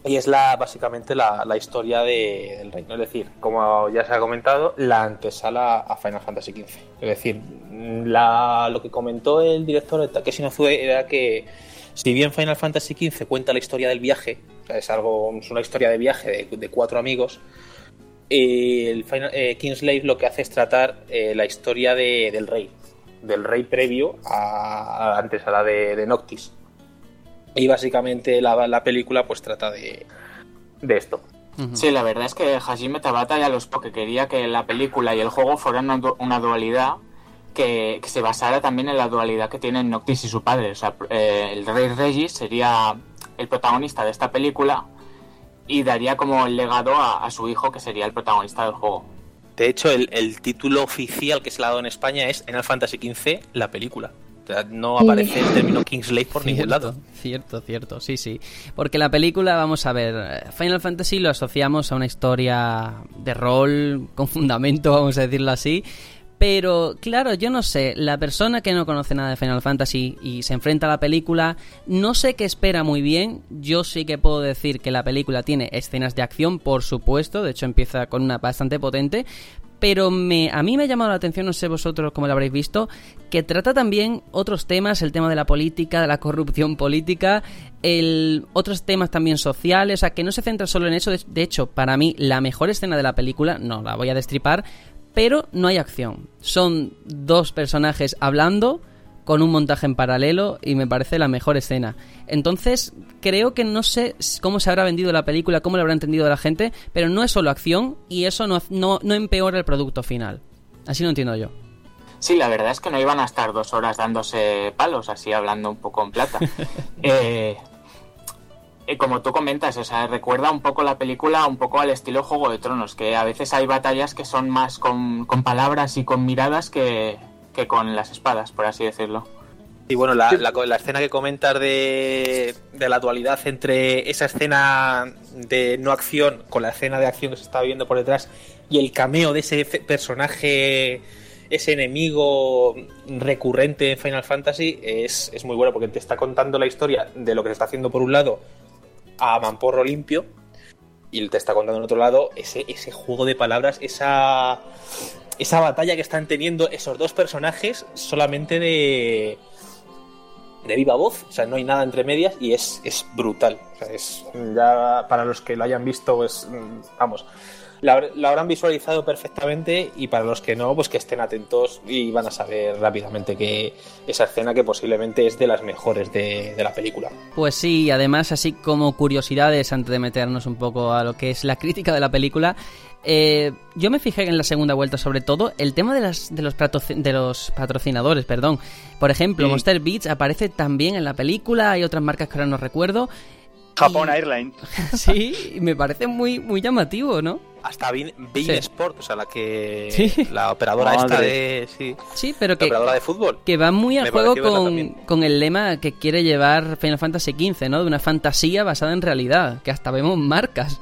Speaker 5: y es la básicamente la, historia de- del reino. Es decir, como ya se ha comentado, la antesala a Final Fantasy XV. Es decir, la- lo que comentó el director de Takeshi Inazue era que si bien Final Fantasy XV cuenta la historia del viaje, es algo, es una historia de viaje de, cuatro amigos, el Final, eh, Kingslave lo que hace es tratar eh, la historia de- del rey, del rey previo a, antes a la de, de Noctis. Y básicamente la, la película pues trata de, de esto.
Speaker 7: Sí, la verdad es que Hajime Tabata ya lo explicó, que quería que la película y el juego fueran una dualidad que, que se basara también en la dualidad que tienen Noctis y su padre. O sea, eh, el rey Regis sería el protagonista de esta película y daría como el legado a, a su hijo, que sería el protagonista del juego.
Speaker 5: De hecho, el, el título oficial que se le ha dado en España es Final Fantasy XV, la película. O sea, no aparece el término Kingslave por ningún lado.
Speaker 2: Cierto, cierto, sí, sí. Porque la película, vamos a ver, eh, Final Fantasy lo asociamos a una historia de rol con fundamento, vamos a decirlo así. Pero claro, yo no sé, la persona que no conoce nada de Final Fantasy y se enfrenta a la película, no sé qué espera muy bien. Yo sí que puedo decir que la película tiene escenas de acción, por supuesto, de hecho empieza con una bastante potente, pero me, a mí me ha llamado la atención, no sé vosotros cómo lo habréis visto, que trata también otros temas, el tema de la política, de la corrupción política, el, otros temas también sociales, o sea, que no se centra solo en eso. De, de hecho, para mí, la mejor escena de la película, no la voy a destripar, pero no hay acción. Son dos personajes hablando con un montaje en paralelo y me parece la mejor escena. Entonces, creo que no sé cómo se habrá vendido la película, cómo lo habrá entendido la gente, pero no es solo acción y eso no, no, no empeora el producto final. Así lo entiendo yo.
Speaker 7: Sí, la verdad es que no iban a estar dos horas dándose palos, así hablando un poco en plata. Eh, como tú comentas, o sea, recuerda un poco la película, un poco al estilo Juego de Tronos, que a veces hay batallas que son más con, con palabras y con miradas que, que con las espadas, por así decirlo.
Speaker 5: Y bueno, la, la- la escena que comentas de, de la dualidad entre esa escena de no acción con la escena de acción que se está viendo por detrás y el cameo de ese personaje, ese enemigo recurrente en Final Fantasy es, es muy bueno porque te está contando la historia de lo que se está haciendo por un lado a Mamporro limpio y te está contando en otro lado ese, ese juego de palabras, esa, esa batalla que están teniendo esos dos personajes solamente de, de viva voz, o sea, no hay nada entre medias y es, es brutal. O sea, es ya para los que lo hayan visto, es mm, vamos, la, habrán visualizado perfectamente y para los que no, pues que estén atentos y van a saber rápidamente que esa escena que posiblemente es de las mejores de, de la película.
Speaker 2: Pues sí, y además, así como curiosidades, antes de meternos un poco a lo que es la crítica de la película, eh, yo me fijé en la segunda vuelta sobre todo el tema de, las, de, los, patroci- de los patrocinadores, perdón. Por ejemplo,
Speaker 4: Sí.
Speaker 2: Monster Beats aparece también en la película, hay otras marcas que ahora no recuerdo.
Speaker 4: Japón
Speaker 2: Y-
Speaker 4: Airlines.
Speaker 2: Sí, y me parece muy, muy llamativo, ¿no?
Speaker 5: Hasta Bein
Speaker 2: Sí.
Speaker 5: Sport, o sea, la que
Speaker 2: Sí.
Speaker 5: la operadora
Speaker 4: Madre.
Speaker 5: esta de sí,
Speaker 2: Sí, pero
Speaker 5: la
Speaker 2: que,
Speaker 5: operadora de fútbol.
Speaker 2: que va muy al
Speaker 5: Me
Speaker 2: juego con, con el lema que quiere llevar Final Fantasy XV, ¿no? De una fantasía basada en realidad, que hasta vemos marcas.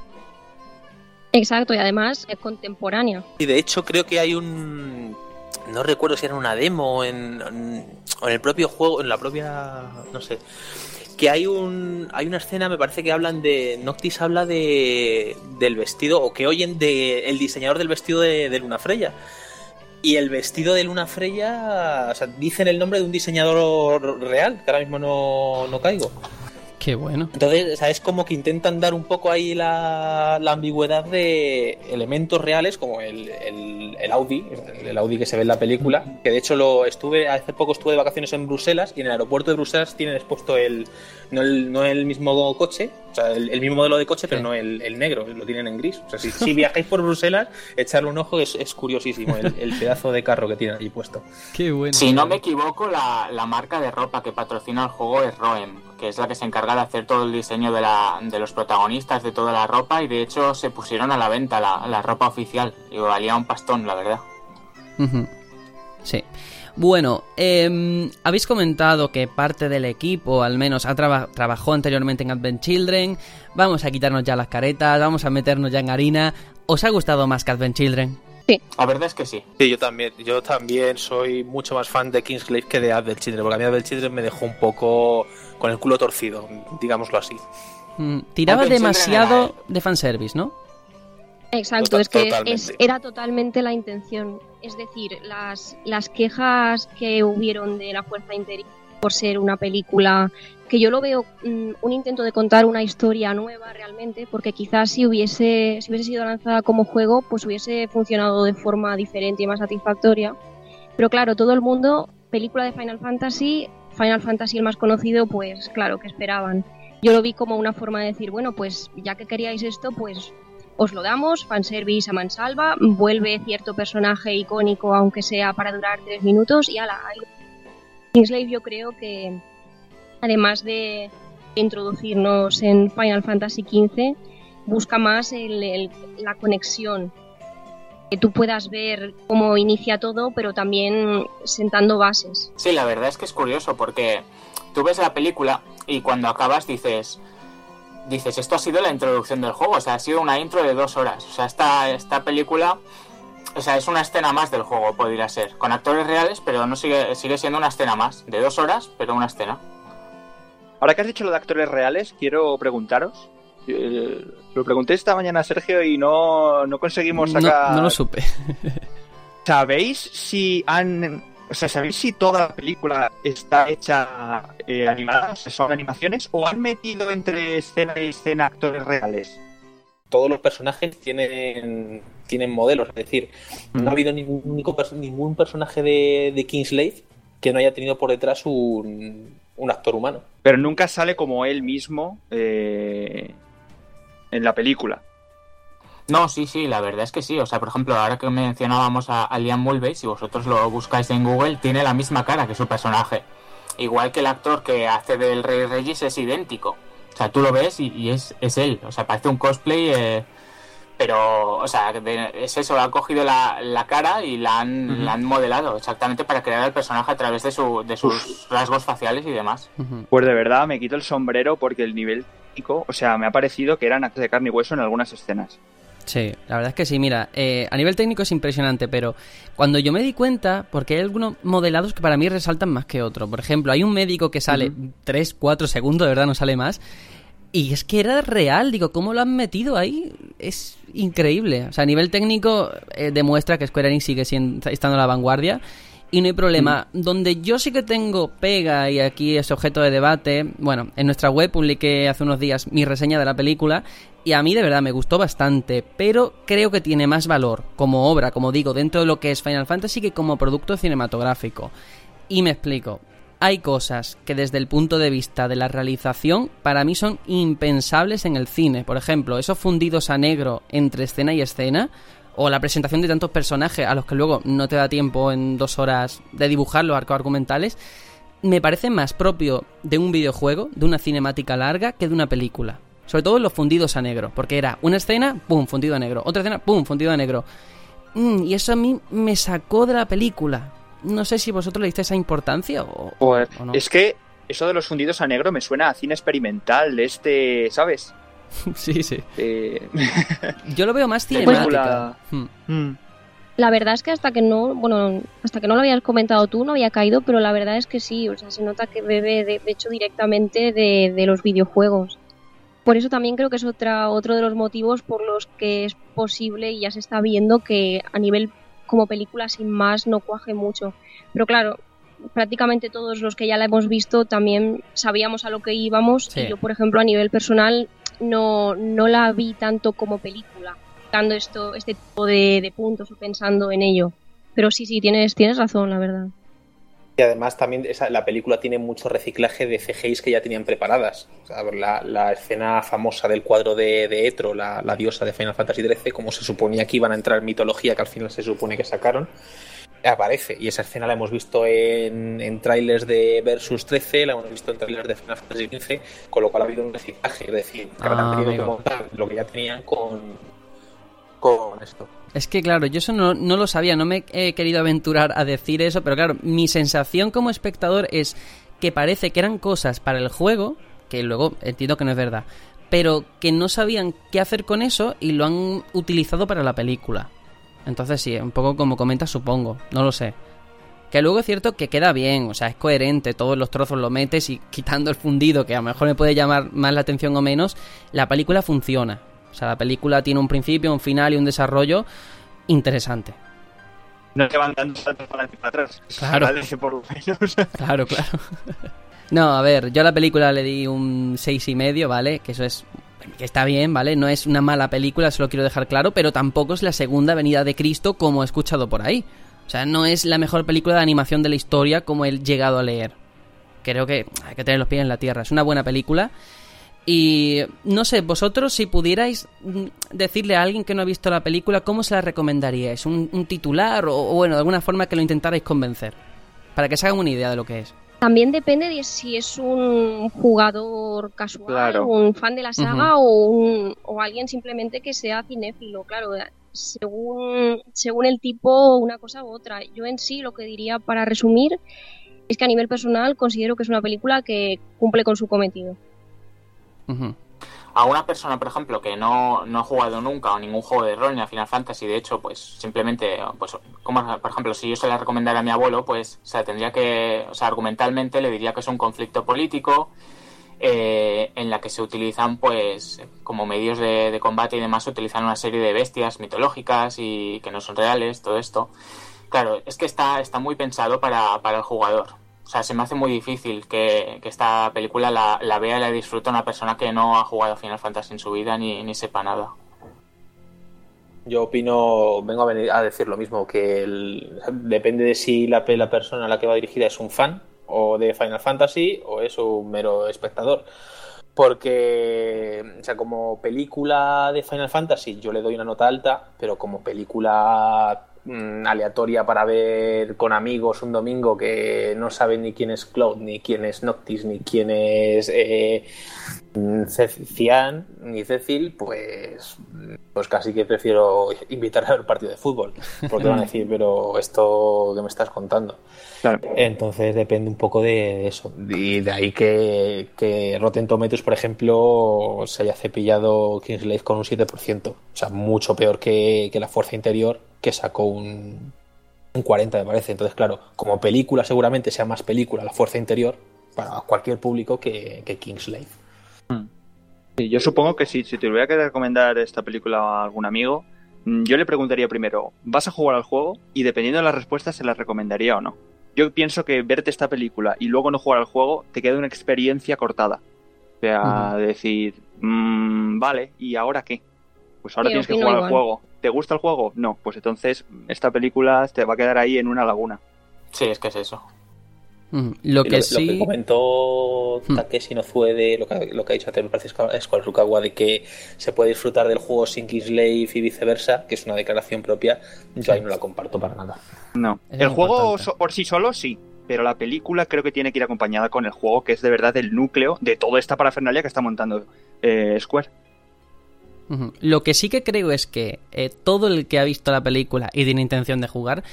Speaker 6: Exacto, y además es contemporánea.
Speaker 5: Y de hecho creo que hay un... No recuerdo si era una demo en, en, o en el propio juego, en la propia... no sé. Que hay un hay una escena, me parece que hablan de... Noctis habla de del vestido, o que oyen de el diseñador del vestido de, Luna Freya. Y el vestido de Luna Freya, o sea, dicen el nombre de un diseñador real, que ahora mismo no, no caigo.
Speaker 2: Qué bueno.
Speaker 5: Entonces, o sea, es como que intentan dar un poco ahí la, la ambigüedad de elementos reales, como el, el, el Audi, el Audi que se ve en la película, que de hecho lo estuve, hace poco estuve de vacaciones en Bruselas y en el aeropuerto de Bruselas tienen expuesto el, no el, no el mismo coche, o sea, el, el mismo modelo de coche, pero
Speaker 2: Sí.
Speaker 5: no el, el negro, lo tienen en gris. O sea, si, si viajáis por Bruselas, echarle un ojo, es, es curiosísimo el, el pedazo de carro que tienen ahí puesto.
Speaker 2: Qué bueno.
Speaker 7: Si no me equivoco, la, la marca de ropa que patrocina el juego es Roem, que es la que se encarga de hacer todo el diseño de, la, de los protagonistas, de toda la ropa, y de hecho se pusieron a la venta la, la ropa oficial, y valía un pastón, la verdad.
Speaker 2: Sí. Bueno, em, habéis comentado que parte del equipo, al menos, ha traba- trabajó anteriormente en Advent Children. Vamos a quitarnos ya las caretas, vamos a meternos ya en harina. ¿Os ha gustado más que Advent Children?
Speaker 7: La verdad es que sí.
Speaker 5: Sí, yo también, yo también soy mucho más fan de Kingsglaive que de Advent Children, porque a mí Advent Children me dejó un poco con el culo torcido, digámoslo así.
Speaker 2: Mm, tiraba demasiado
Speaker 7: era-
Speaker 2: de fanservice, ¿no?
Speaker 6: Exacto, es que
Speaker 5: totalmente.
Speaker 6: es- era totalmente la intención. Es decir, las, las quejas que hubieron de la Fuerza Interior por ser una película que yo lo veo mm, un intento de contar una historia nueva realmente, porque quizás si hubiese, si hubiese sido lanzada como juego, pues hubiese funcionado de forma diferente y más satisfactoria. Pero claro, todo el mundo, película de Final Fantasy, Final Fantasy el más conocido, pues claro, que esperaban. Yo lo vi como una forma de decir, bueno, pues ya que queríais esto, pues os lo damos, fanservice a mansalva, vuelve cierto personaje icónico, aunque sea para durar tres minutos, y ala. ahí Kingslave yo creo que, además de introducirnos en Final Fantasy XV, busca más el- la conexión. Que tú puedas ver cómo inicia todo, pero también sentando bases.
Speaker 7: Sí, la verdad es que es curioso porque tú ves la película y cuando acabas dices, dices, esto ha sido la introducción del juego, o sea, ha sido una intro de dos horas. O sea, esta, esta película, o sea, es una escena más del juego, podría ser, con actores reales, pero no sigue, sigue siendo una escena más, de dos horas, pero una escena.
Speaker 4: Ahora que has dicho lo de actores reales, quiero preguntaros. eh, lo pregunté esta mañana a Sergio y no, no conseguimos sacar.
Speaker 2: no lo supe.
Speaker 4: ¿Sabéis si han. O sea, ¿sabéis si toda la película está hecha eh, animada? ¿Son animaciones? ¿O han metido entre escena y escena actores reales?
Speaker 5: Todos los personajes tienen, tienen modelos, es decir, no ha habido ningún, único ningún personaje de, de Kingslave que no haya tenido por detrás un, un actor humano.
Speaker 4: Pero nunca sale como él mismo eh, en la película.
Speaker 7: No, sí, sí, la verdad es que sí. O sea, por ejemplo, ahora que mencionábamos a, a Liam Mulvey, si vosotros lo buscáis en Google, tiene la misma cara que su personaje. Igual que el actor que hace del Rey Regis es idéntico. O sea, tú lo ves y, y es, es él. O sea, parece un cosplay, eh, pero, o sea, es eso, han cogido la, la cara y la han, la han modelado exactamente para crear al personaje a través de, su, de sus rasgos faciales y demás.
Speaker 4: Pues de verdad me quito el sombrero porque el nivel técnico, o sea, me ha parecido que eran actores de carne y hueso en algunas escenas.
Speaker 2: Sí, la verdad es que sí, mira, eh, a nivel técnico es impresionante, pero cuando yo me di cuenta, porque hay algunos modelados que para mí resaltan más que otros. Por ejemplo, hay un médico que sale 3, 4 segundos, de verdad no sale más, y es que era real, digo, ¿cómo lo han metido ahí? Es increíble. O sea, a nivel técnico eh, demuestra que Square Enix sigue siendo, estando a la vanguardia. Y no hay problema. Donde yo sí que tengo pega, y aquí es objeto de debate, bueno, en nuestra web publiqué hace unos días mi reseña de la película, y a mí de verdad me gustó bastante, pero creo que tiene más valor como obra, como digo, dentro de lo que es Final Fantasy que como producto cinematográfico. Y me explico. Hay cosas que desde el punto de vista de la realización para mí son impensables en el cine. Por ejemplo, esos fundidos a negro entre escena y escena, o la presentación de tantos personajes a los que luego no te da tiempo en dos horas de dibujar los arcos argumentales, me parece más propio de un videojuego, de una cinemática larga, que de una película. Sobre todo en los fundidos a negro, porque era una escena, pum, fundido a negro, otra escena, pum, fundido a negro. Mm, y eso a mí me sacó de la película. No sé si vosotros le diste esa importancia o,
Speaker 4: Pues,
Speaker 2: o no.
Speaker 4: Es que eso de los fundidos a negro me suena a cine experimental de este, ¿sabes?
Speaker 2: Sí, sí.
Speaker 4: Eh,
Speaker 2: Yo lo veo más
Speaker 4: Pues-
Speaker 2: cinemática.
Speaker 4: Película-
Speaker 2: Hmm.
Speaker 4: mm,
Speaker 6: La verdad es que hasta que no, bueno, hasta que no lo habías comentado tú no había caído, pero la verdad es que sí, o sea, se nota que bebe de, de hecho directamente de, de los videojuegos. Por eso también creo que es otra, otro de los motivos por los que es posible y ya se está viendo que a nivel como película sin más no cuaje mucho. Pero claro, prácticamente todos los que ya la hemos visto también sabíamos a lo que íbamos
Speaker 2: Sí.
Speaker 6: y yo, por ejemplo, a nivel personal no, no la vi tanto como película, dando esto, este tipo de, de puntos o pensando en ello. Pero sí, sí, tienes, tienes razón, la verdad.
Speaker 5: Y además también esa, la película tiene mucho reciclaje de CGIs que ya tenían preparadas. O sea, la, la escena famosa del cuadro de, de Etro, la, la diosa de Final Fantasy XIII, como se suponía que iban a entrar en mitología, que al final se supone que sacaron, aparece. Y esa escena la hemos visto en, en trailers de Versus 13, la hemos visto en trailers de Final Fantasy XV, con lo cual ha habido un reciclaje. Es decir, que
Speaker 2: Ah,
Speaker 5: han tenido que montar lo que ya tenían con, con esto.
Speaker 2: Es que claro, yo eso no, lo sabía, no me he querido aventurar a decir eso, pero claro, mi sensación como espectador es que parece que eran cosas para el juego, que luego entiendo que no es verdad, pero que no sabían qué hacer con eso y lo han utilizado para la película. Entonces sí, un poco como comentas, supongo, no lo sé. Que luego es cierto que queda bien, o sea, es coherente, todos los trozos lo metes y quitando el fundido, que a lo mejor me puede llamar más la atención o menos, la película funciona. O sea, la película tiene un principio, un final y un desarrollo interesante.
Speaker 4: no te van dando saltos para adelante y para atrás.
Speaker 2: Claro.
Speaker 4: Vale, por lo menos.
Speaker 2: Claro, claro. No, a ver, yo a la película le di un seis y medio, ¿vale? Que eso es que está bien, ¿vale? No es una mala película, se lo quiero dejar claro, pero tampoco es la segunda venida de Cristo como he escuchado por ahí. O sea, no es la mejor película de animación de la historia como he llegado a leer. Creo que hay que tener los pies en la tierra. Es una buena película. Y no sé, vosotros si pudierais mm, decirle a alguien que no ha visto la película, ¿cómo se la recomendaríais? ¿Un, un titular o, o, bueno, de alguna forma que lo intentarais convencer? Para que se hagan una idea de lo que es.
Speaker 6: También depende de si es un jugador casual,
Speaker 4: Claro.
Speaker 6: un fan de la saga o, un, o alguien simplemente que sea cinéfilo. Claro, según, según el tipo, una cosa u otra. Yo en sí lo que diría para resumir es que a nivel personal considero que es una película que cumple con su cometido.
Speaker 7: A una persona, por ejemplo, que no, no ha jugado nunca o ningún juego de rol ni a Final Fantasy, de hecho, pues simplemente, pues, como por ejemplo, si yo se la recomendara a mi abuelo, pues, o sea, tendría que, o sea, argumentalmente le diría que es un conflicto político eh, en la que se utilizan, pues, como medios de, de combate y demás, se utilizan una serie de bestias mitológicas y que no son reales, todo esto. Claro, es que está, está muy pensado para, para el jugador. O sea, se me hace muy difícil que, que esta película la, la vea y la disfrute una persona que no ha jugado Final Fantasy en su vida ni, ni sepa nada.
Speaker 5: Yo opino, vengo a, venir a decir lo mismo, que depende de si la, la persona a la que va dirigida es un fan o de Final Fantasy o es un mero espectador. Porque, o sea, como película de Final Fantasy yo le doy una nota alta, pero como película mm, aleatoria para ver con amigos un domingo que no saben ni quién es Cloud, ni quién es Noctis, ni quién es eh, mm, Cian, ni Cecil, pues, pues casi que prefiero invitar a ver partido de fútbol. Porque van a decir, pero esto que me estás contando.
Speaker 4: Claro.
Speaker 5: Entonces depende un poco de eso. Y de ahí que, que Rotten Tomatoes, por ejemplo, se haya cepillado Kingslave con un 7%. O sea, mucho peor que, que La Fuerza Interior, que sacó un, un 40, me parece. Entonces, claro, como película seguramente sea más película La Fuerza Interior para cualquier público que, que Kingslave.
Speaker 4: Sí, yo supongo que si, si te hubiera que recomendar esta película a algún amigo, mm, yo le preguntaría primero, ¿vas a jugar al juego? Y dependiendo de las respuestas se la recomendaría o no. Yo pienso que verte esta película y luego no jugar al juego te queda una experiencia cortada. O sea, decir, mm, vale, ¿y ahora qué? Pues ahora
Speaker 6: Sí,
Speaker 4: tienes que jugar al
Speaker 6: igual.
Speaker 4: juego. ¿Te gusta el juego? No, pues entonces esta película te va a quedar ahí en una laguna.
Speaker 7: Sí, es que es eso.
Speaker 2: Ujú. Lo
Speaker 5: Y
Speaker 2: que
Speaker 5: lo,
Speaker 2: sí...
Speaker 5: lo que comentó. Takeshi no fue de lo que, lo que ha dicho antes, me parece es con Rukawa, de que se puede disfrutar del juego sin Kingslave y viceversa, que es una declaración propia. Yo ahí no la comparto para nada.
Speaker 4: No. El juego so- por sí solo sí, pero la película creo que tiene que ir acompañada con el juego, que es de verdad el núcleo de toda esta parafernalia que está montando eh, Square.
Speaker 2: Lo que sí que creo es que eh, todo el que ha visto la película y tiene intención de jugar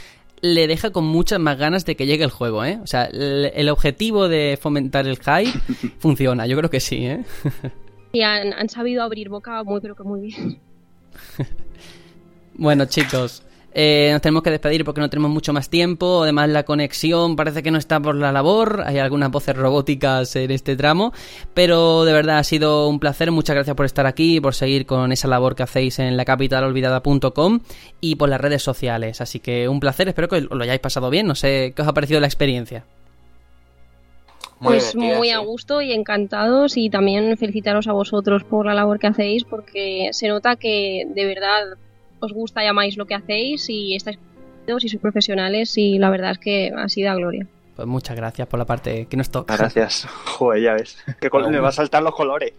Speaker 2: le deja con muchas más ganas de que llegue el juego, ¿eh? O sea, el, el objetivo de fomentar el hype funciona, yo creo que sí, ¿eh?
Speaker 6: Y han, han sabido abrir boca muy, pero que muy bien.
Speaker 2: Bueno, chicos, eh, nos tenemos que despedir porque no tenemos mucho más tiempo. Además, la conexión parece que no está por la labor. Hay algunas voces robóticas en este tramo. Pero de verdad ha sido un placer. Muchas gracias por estar aquí y por seguir con esa labor que hacéis en la capitalolvidada.com y por las redes sociales. Así que un placer. Espero que os lo hayáis pasado bien. No sé qué os ha parecido la experiencia.
Speaker 7: Muy
Speaker 6: pues muy
Speaker 7: sí.
Speaker 6: a gusto y encantados y también felicitaros a vosotros por la labor que hacéis porque se nota que de verdad os gusta y amáis lo que hacéis y estáis y sois profesionales y la verdad es que ha sido a gloria.
Speaker 2: Pues muchas gracias por la parte que nos toca.
Speaker 4: Gracias. Joder, ya ves. Que col- me va a saltar los colores.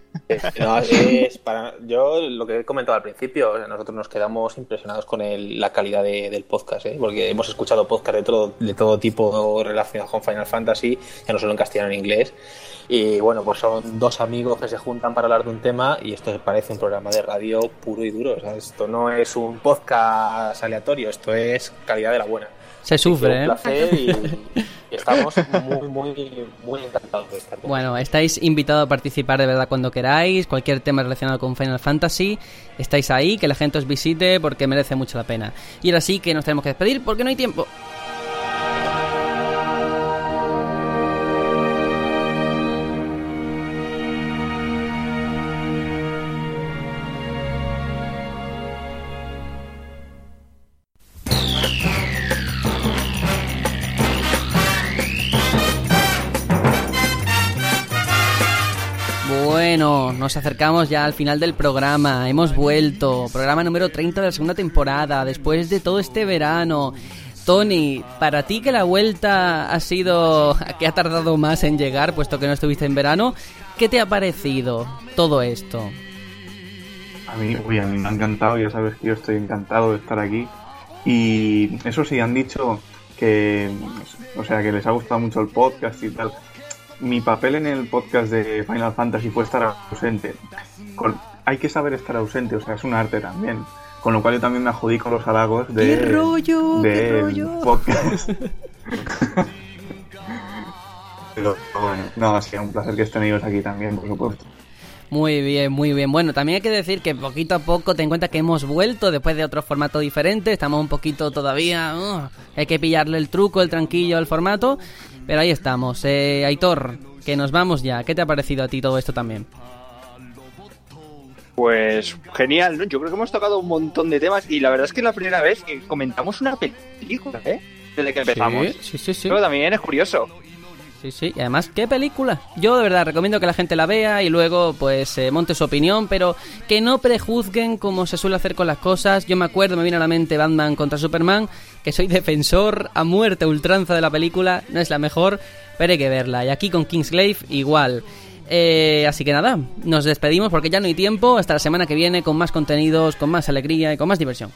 Speaker 5: No, es para, yo lo que he comentado al principio, o sea, nosotros nos quedamos impresionados con el- la calidad de- del podcast, ¿eh? porque hemos escuchado podcast de todo, de todo tipo relacionados con Final Fantasy, ya no solo en castellano en inglés. Y bueno, pues son dos amigos que se juntan para hablar de un tema y esto parece un programa de radio puro y duro. O sea, esto no es un podcast aleatorio, esto es calidad de la buena.
Speaker 2: Se sufre,
Speaker 5: Un
Speaker 2: ¿eh?
Speaker 5: placer y, y estamos muy, muy, muy encantados de estar con
Speaker 2: Bueno, estáis invitados a participar de verdad cuando queráis, cualquier tema relacionado con Final Fantasy, estáis ahí, que la gente os visite porque merece mucho la pena. Y ahora sí que nos tenemos que despedir porque no hay tiempo. Bueno, nos acercamos ya al final del programa. Hemos vuelto. Programa número 30 de la segunda temporada. Después de todo este verano. Tony, para ti que la vuelta ha sido. que ha tardado más en llegar, puesto que no estuviste en verano, ¿qué te ha parecido todo esto?
Speaker 3: A mí, uy, a mí me ha encantado, ya sabes que yo estoy encantado de estar aquí. Y eso sí, han dicho que, o sea, que les ha gustado mucho el podcast y tal. Mi papel en el podcast de Final Fantasy fue estar ausente. Con- hay que saber estar ausente, o sea, es un arte también. Con lo cual yo también me adjudico los halagos de,
Speaker 2: ¡Qué rollo, qué rollo!
Speaker 3: podcast. Pero bueno, no, ha sido un placer que estén ellos aquí también, por supuesto.
Speaker 2: Muy bien, muy bien. Bueno, también hay que decir que poquito a poco ten en cuenta que hemos vuelto después de otro formato diferente. Estamos un poquito todavía. uh, hay que pillarle el truco, el tranquillo al formato. Pero ahí estamos. Eh, Aitor, que nos vamos ya. ¿Qué te ha parecido a ti todo esto también?
Speaker 4: Pues genial, ¿no? Yo creo que hemos tocado un montón de temas y la verdad es que es la primera vez que comentamos una película, ¿eh? Desde que empezamos.
Speaker 2: Sí, sí, sí. sí.
Speaker 4: Pero también es curioso.
Speaker 2: Sí, sí, y además, ¿qué película? Yo de verdad recomiendo que la gente la vea y luego pues eh, monte su opinión, pero que no prejuzguen como se suele hacer con las cosas. Yo me acuerdo, me viene a la mente Batman contra Superman, que soy defensor a muerte, ultranza de la película, no es la mejor, pero hay que verla. Y aquí con Kingsglaive igual. Eh, así que nada, nos despedimos porque ya no hay tiempo, hasta la semana que viene con más contenidos, con más alegría y con más diversión.